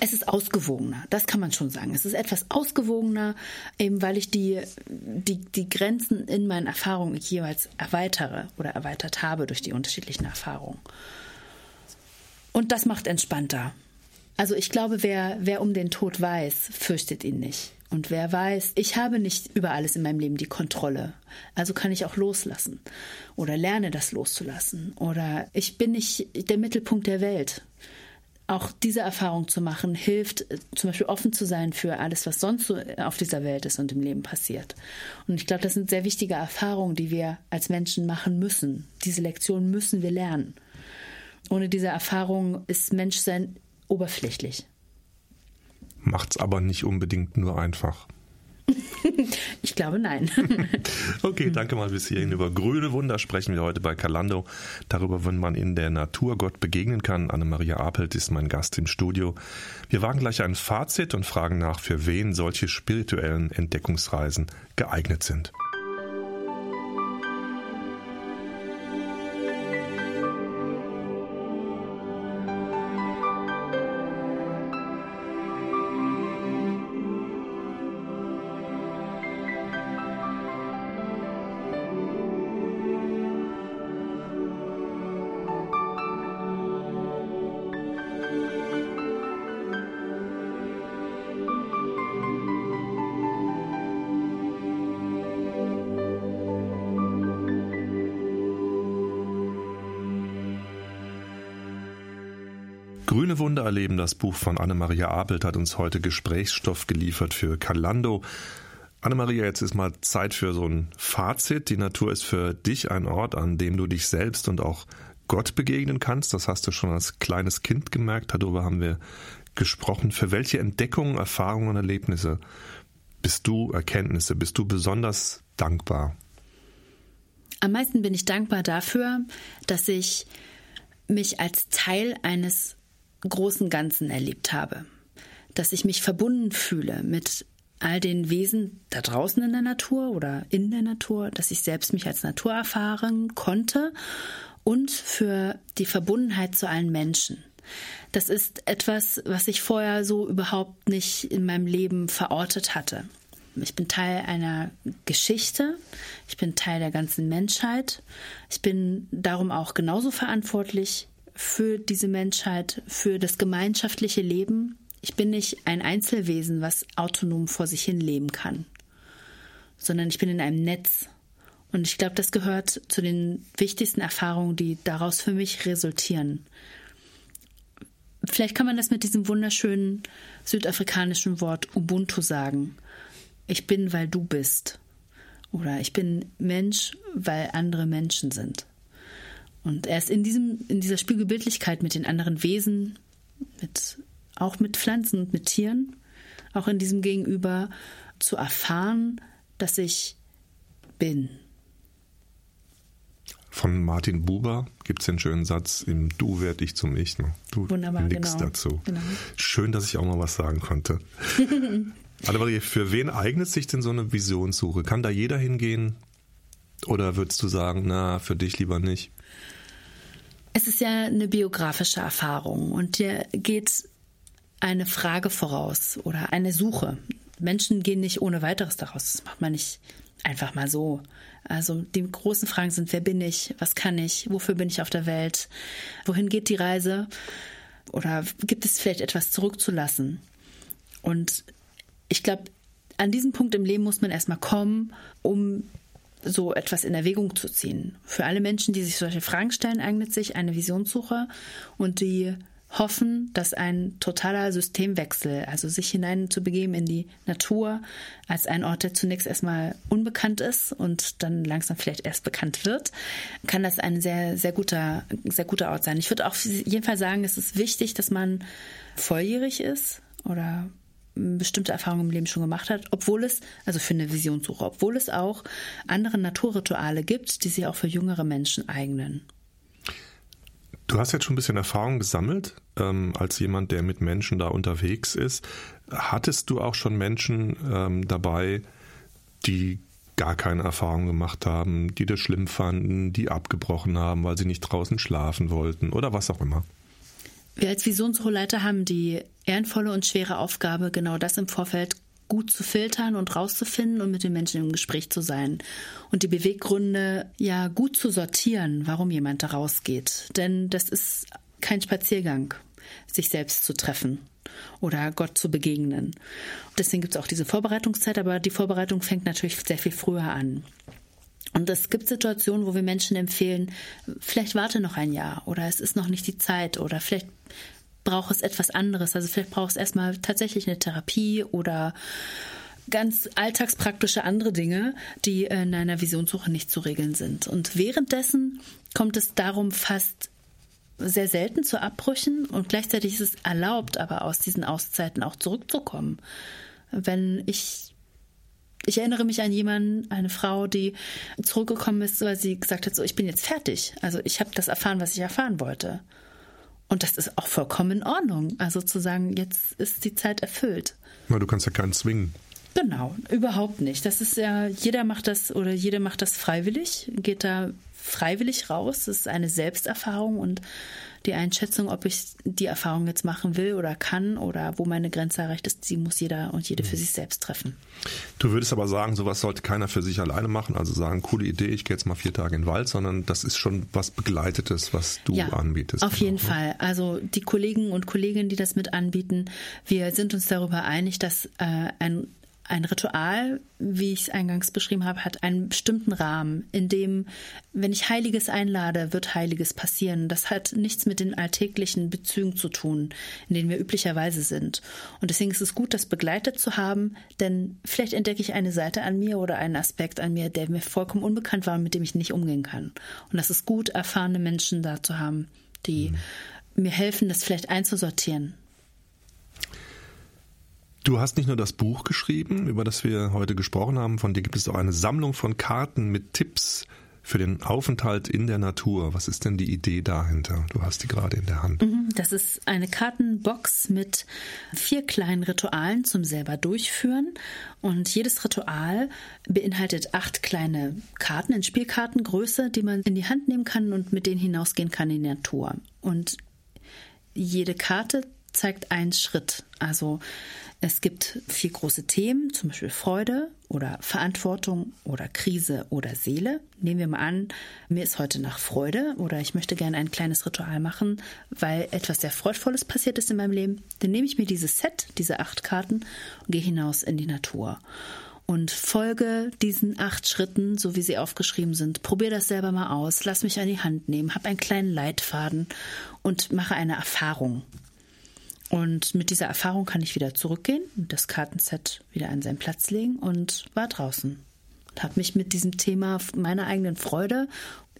es ist ausgewogener, das kann man schon sagen. Es ist etwas ausgewogener, eben weil ich die, die, die Grenzen in meinen Erfahrungen jeweils erweitere oder erweitert habe durch die unterschiedlichen Erfahrungen. Und das macht entspannter. Also ich glaube, wer, wer um den Tod weiß, fürchtet ihn nicht. Und wer weiß, ich habe nicht über alles in meinem Leben die Kontrolle. Also kann ich auch loslassen oder lerne das loszulassen. Oder ich bin nicht der Mittelpunkt der Welt auch diese Erfahrung zu machen, hilft äh, zum Beispiel offen zu sein für alles, was sonst so auf dieser Welt ist und im Leben passiert. Und ich glaube, das sind sehr wichtige Erfahrungen, die wir als Menschen machen müssen. Diese Lektionen müssen wir lernen. Ohne diese Erfahrung ist Menschsein oberflächlich. Macht's aber nicht unbedingt nur einfach. ich glaube nein. okay, danke mal bis hierhin. Über grüne Wunder sprechen wir heute bei Calando. Darüber, wenn man in der Natur Gott begegnen kann. Anne-Maria Apelt ist mein Gast im Studio. Wir wagen gleich ein Fazit und fragen nach, für wen solche spirituellen Entdeckungsreisen geeignet sind. Erleben, das Buch von Anne-Maria Apelt hat uns heute Gesprächsstoff geliefert für Calando. Anne-Maria, jetzt ist mal Zeit für so ein Fazit. Die Natur ist für dich ein Ort, an dem du dich selbst und auch Gott begegnen kannst. Das hast du schon als kleines Kind gemerkt. Darüber haben wir gesprochen. Für welche Entdeckungen, Erfahrungen und Erlebnisse bist du, Erkenntnisse, bist du besonders dankbar? Am meisten bin ich dankbar dafür, dass ich mich als Teil eines großen Ganzen erlebt habe. Dass ich mich verbunden fühle mit all den Wesen da draußen in der Natur oder in der Natur, dass ich selbst mich als Natur erfahren konnte und für die Verbundenheit zu allen Menschen. Das ist etwas, was ich vorher so überhaupt nicht in meinem Leben verortet hatte. Ich bin Teil einer Geschichte, ich bin Teil der ganzen Menschheit, ich bin darum auch genauso verantwortlich für diese Menschheit, für das gemeinschaftliche Leben. Ich bin nicht ein Einzelwesen, was autonom vor sich hin leben kann, sondern ich bin in einem Netz. Und ich glaube, das gehört zu den wichtigsten Erfahrungen, die daraus für mich resultieren. Vielleicht kann man das mit diesem wunderschönen südafrikanischen Wort Ubuntu sagen. Ich bin, weil du bist. Oder ich bin Mensch, weil andere Menschen sind. Und erst in diesem, in dieser Spiegelbildlichkeit mit den anderen Wesen, mit, auch mit Pflanzen und mit Tieren, auch in diesem Gegenüber zu erfahren, dass ich bin. Von Martin Buber gibt es den schönen Satz, im Du werde ich zum Ich. Ne? Du Wunderbar, nix genau. dazu. Genau. Schön, dass ich auch mal was sagen konnte. Annemarie, für wen eignet sich denn so eine Visionssuche? Kann da jeder hingehen? Oder würdest du sagen, na, für dich lieber nicht? Es ist ja eine biografische Erfahrung und dir geht eine Frage voraus oder eine Suche. Menschen gehen nicht ohne weiteres daraus. Das macht man nicht einfach mal so. Also die großen Fragen sind, wer bin ich? Was kann ich? Wofür bin ich auf der Welt? Wohin geht die Reise? Oder gibt es vielleicht etwas zurückzulassen? Und ich glaube, an diesem Punkt im Leben muss man erstmal kommen, um so etwas in Erwägung zu ziehen. Für alle Menschen, die sich solche Fragen stellen, eignet sich eine Visionssuche und die hoffen, dass ein totaler Systemwechsel, also sich hineinzubegeben in die Natur als ein Ort, der zunächst erstmal unbekannt ist und dann langsam vielleicht erst bekannt wird, kann das ein sehr, sehr guter, sehr guter Ort sein. Ich würde auf jeden Fall sagen, es ist wichtig, dass man volljährig ist oder bestimmte Erfahrungen im Leben schon gemacht hat, obwohl es, also für eine Visionssuche, obwohl es auch andere Naturrituale gibt, die sich auch für jüngere Menschen eignen. Du hast jetzt schon ein bisschen Erfahrung gesammelt ähm, als jemand, der mit Menschen da unterwegs ist. Hattest du auch schon Menschen ähm, dabei, die gar keine Erfahrung gemacht haben, die das schlimm fanden, die abgebrochen haben, weil sie nicht draußen schlafen wollten oder was auch immer? Wir als Visionsruhleiter haben die ehrenvolle und schwere Aufgabe, genau das im Vorfeld gut zu filtern und rauszufinden und mit den Menschen im Gespräch zu sein und die Beweggründe ja gut zu sortieren, warum jemand da rausgeht. Denn das ist kein Spaziergang, sich selbst zu treffen oder Gott zu begegnen. Deswegen gibt es auch diese Vorbereitungszeit, aber die Vorbereitung fängt natürlich sehr viel früher an. Und es gibt Situationen, wo wir Menschen empfehlen, vielleicht warte noch ein Jahr oder es ist noch nicht die Zeit oder vielleicht braucht es etwas anderes. Also vielleicht braucht es erstmal tatsächlich eine Therapie oder ganz alltagspraktische andere Dinge, die in einer Visionssuche nicht zu regeln sind. Und währenddessen kommt es darum fast sehr selten zu Abbrüchen und gleichzeitig ist es erlaubt, aber aus diesen Auszeiten auch zurückzukommen. Wenn ich ich erinnere mich an jemanden, eine Frau, die zurückgekommen ist, weil sie gesagt hat, so ich bin jetzt fertig. Also ich habe das erfahren, was ich erfahren wollte. Und das ist auch vollkommen in Ordnung. Also zu sagen, jetzt ist die Zeit erfüllt. Na, du kannst ja keinen zwingen. Genau, überhaupt nicht. Das ist ja, jeder macht das oder jede macht das freiwillig, geht da freiwillig raus. Das ist eine Selbsterfahrung und die Einschätzung, ob ich die Erfahrung jetzt machen will oder kann oder wo meine Grenze erreicht ist, die muss jeder und jede für mhm. sich selbst treffen. Du würdest aber sagen, sowas sollte keiner für sich alleine machen, also sagen, coole Idee, ich gehe jetzt mal vier Tage in den Wald, sondern das ist schon was Begleitetes, was du ja, anbietest. Auf jeden auch, ne? Fall. Also die Kollegen und Kolleginnen, die das mit anbieten, wir sind uns darüber einig, dass äh, ein ein Ritual, wie ich es eingangs beschrieben habe, hat einen bestimmten Rahmen, in dem, wenn ich Heiliges einlade, wird Heiliges passieren. Das hat nichts mit den alltäglichen Bezügen zu tun, in denen wir üblicherweise sind. Und deswegen ist es gut, das begleitet zu haben, denn vielleicht entdecke ich eine Seite an mir oder einen Aspekt an mir, der mir vollkommen unbekannt war und mit dem ich nicht umgehen kann. Und das ist gut, erfahrene Menschen da zu haben, die mhm. mir helfen, das vielleicht einzusortieren Du hast nicht nur das Buch geschrieben, über das wir heute gesprochen haben, von dir gibt es auch eine Sammlung von Karten mit Tipps für den Aufenthalt in der Natur. Was ist denn die Idee dahinter? Du hast die gerade in der Hand. Mhm, das ist eine Kartenbox mit vier kleinen Ritualen zum selber durchführen. Und jedes Ritual beinhaltet acht kleine Karten in Spielkartengröße, die man in die Hand nehmen kann und mit denen hinausgehen kann in die Natur. Und jede Karte zeigt einen Schritt. Also es gibt vier große Themen, zum Beispiel Freude oder Verantwortung oder Krise oder Seele. Nehmen wir mal an, mir ist heute nach Freude oder ich möchte gerne ein kleines Ritual machen, weil etwas sehr Freudvolles passiert ist in meinem Leben. Dann nehme ich mir dieses Set, diese acht Karten und gehe hinaus in die Natur und folge diesen acht Schritten, so wie sie aufgeschrieben sind. Probier das selber mal aus, lass mich an die Hand nehmen, hab einen kleinen Leitfaden und mache eine Erfahrung. Und mit dieser Erfahrung kann ich wieder zurückgehen und das Kartenset wieder an seinen Platz legen und war draußen. Und habe mich mit diesem Thema meiner eigenen Freude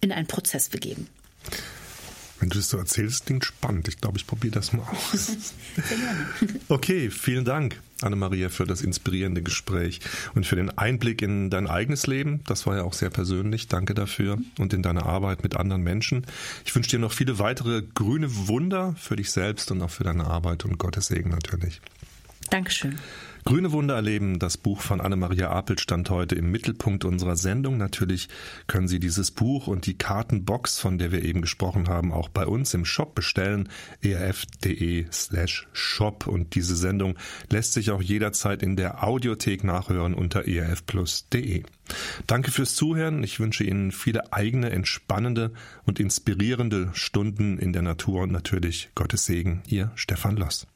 in einen Prozess begeben. Wenn du das so erzählst, klingt spannend. Ich glaube, ich probiere das mal aus. okay, vielen Dank, Anne-Maria, für das inspirierende Gespräch und für den Einblick in dein eigenes Leben. Das war ja auch sehr persönlich. Danke dafür und in deine Arbeit mit anderen Menschen. Ich wünsche dir noch viele weitere grüne Wunder für dich selbst und auch für deine Arbeit und Gottes Segen natürlich. Dankeschön. Grüne Wunder erleben, das Buch von Annemaria Apel stand heute im Mittelpunkt unserer Sendung. Natürlich können Sie dieses Buch und die Kartenbox, von der wir eben gesprochen haben, auch bei uns im Shop bestellen, erf.de slash shop. Und diese Sendung lässt sich auch jederzeit in der Audiothek nachhören unter erfplus.de. Danke fürs Zuhören. Ich wünsche Ihnen viele eigene, entspannende und inspirierende Stunden in der Natur und natürlich Gottes Segen. Ihr Stefan Loss.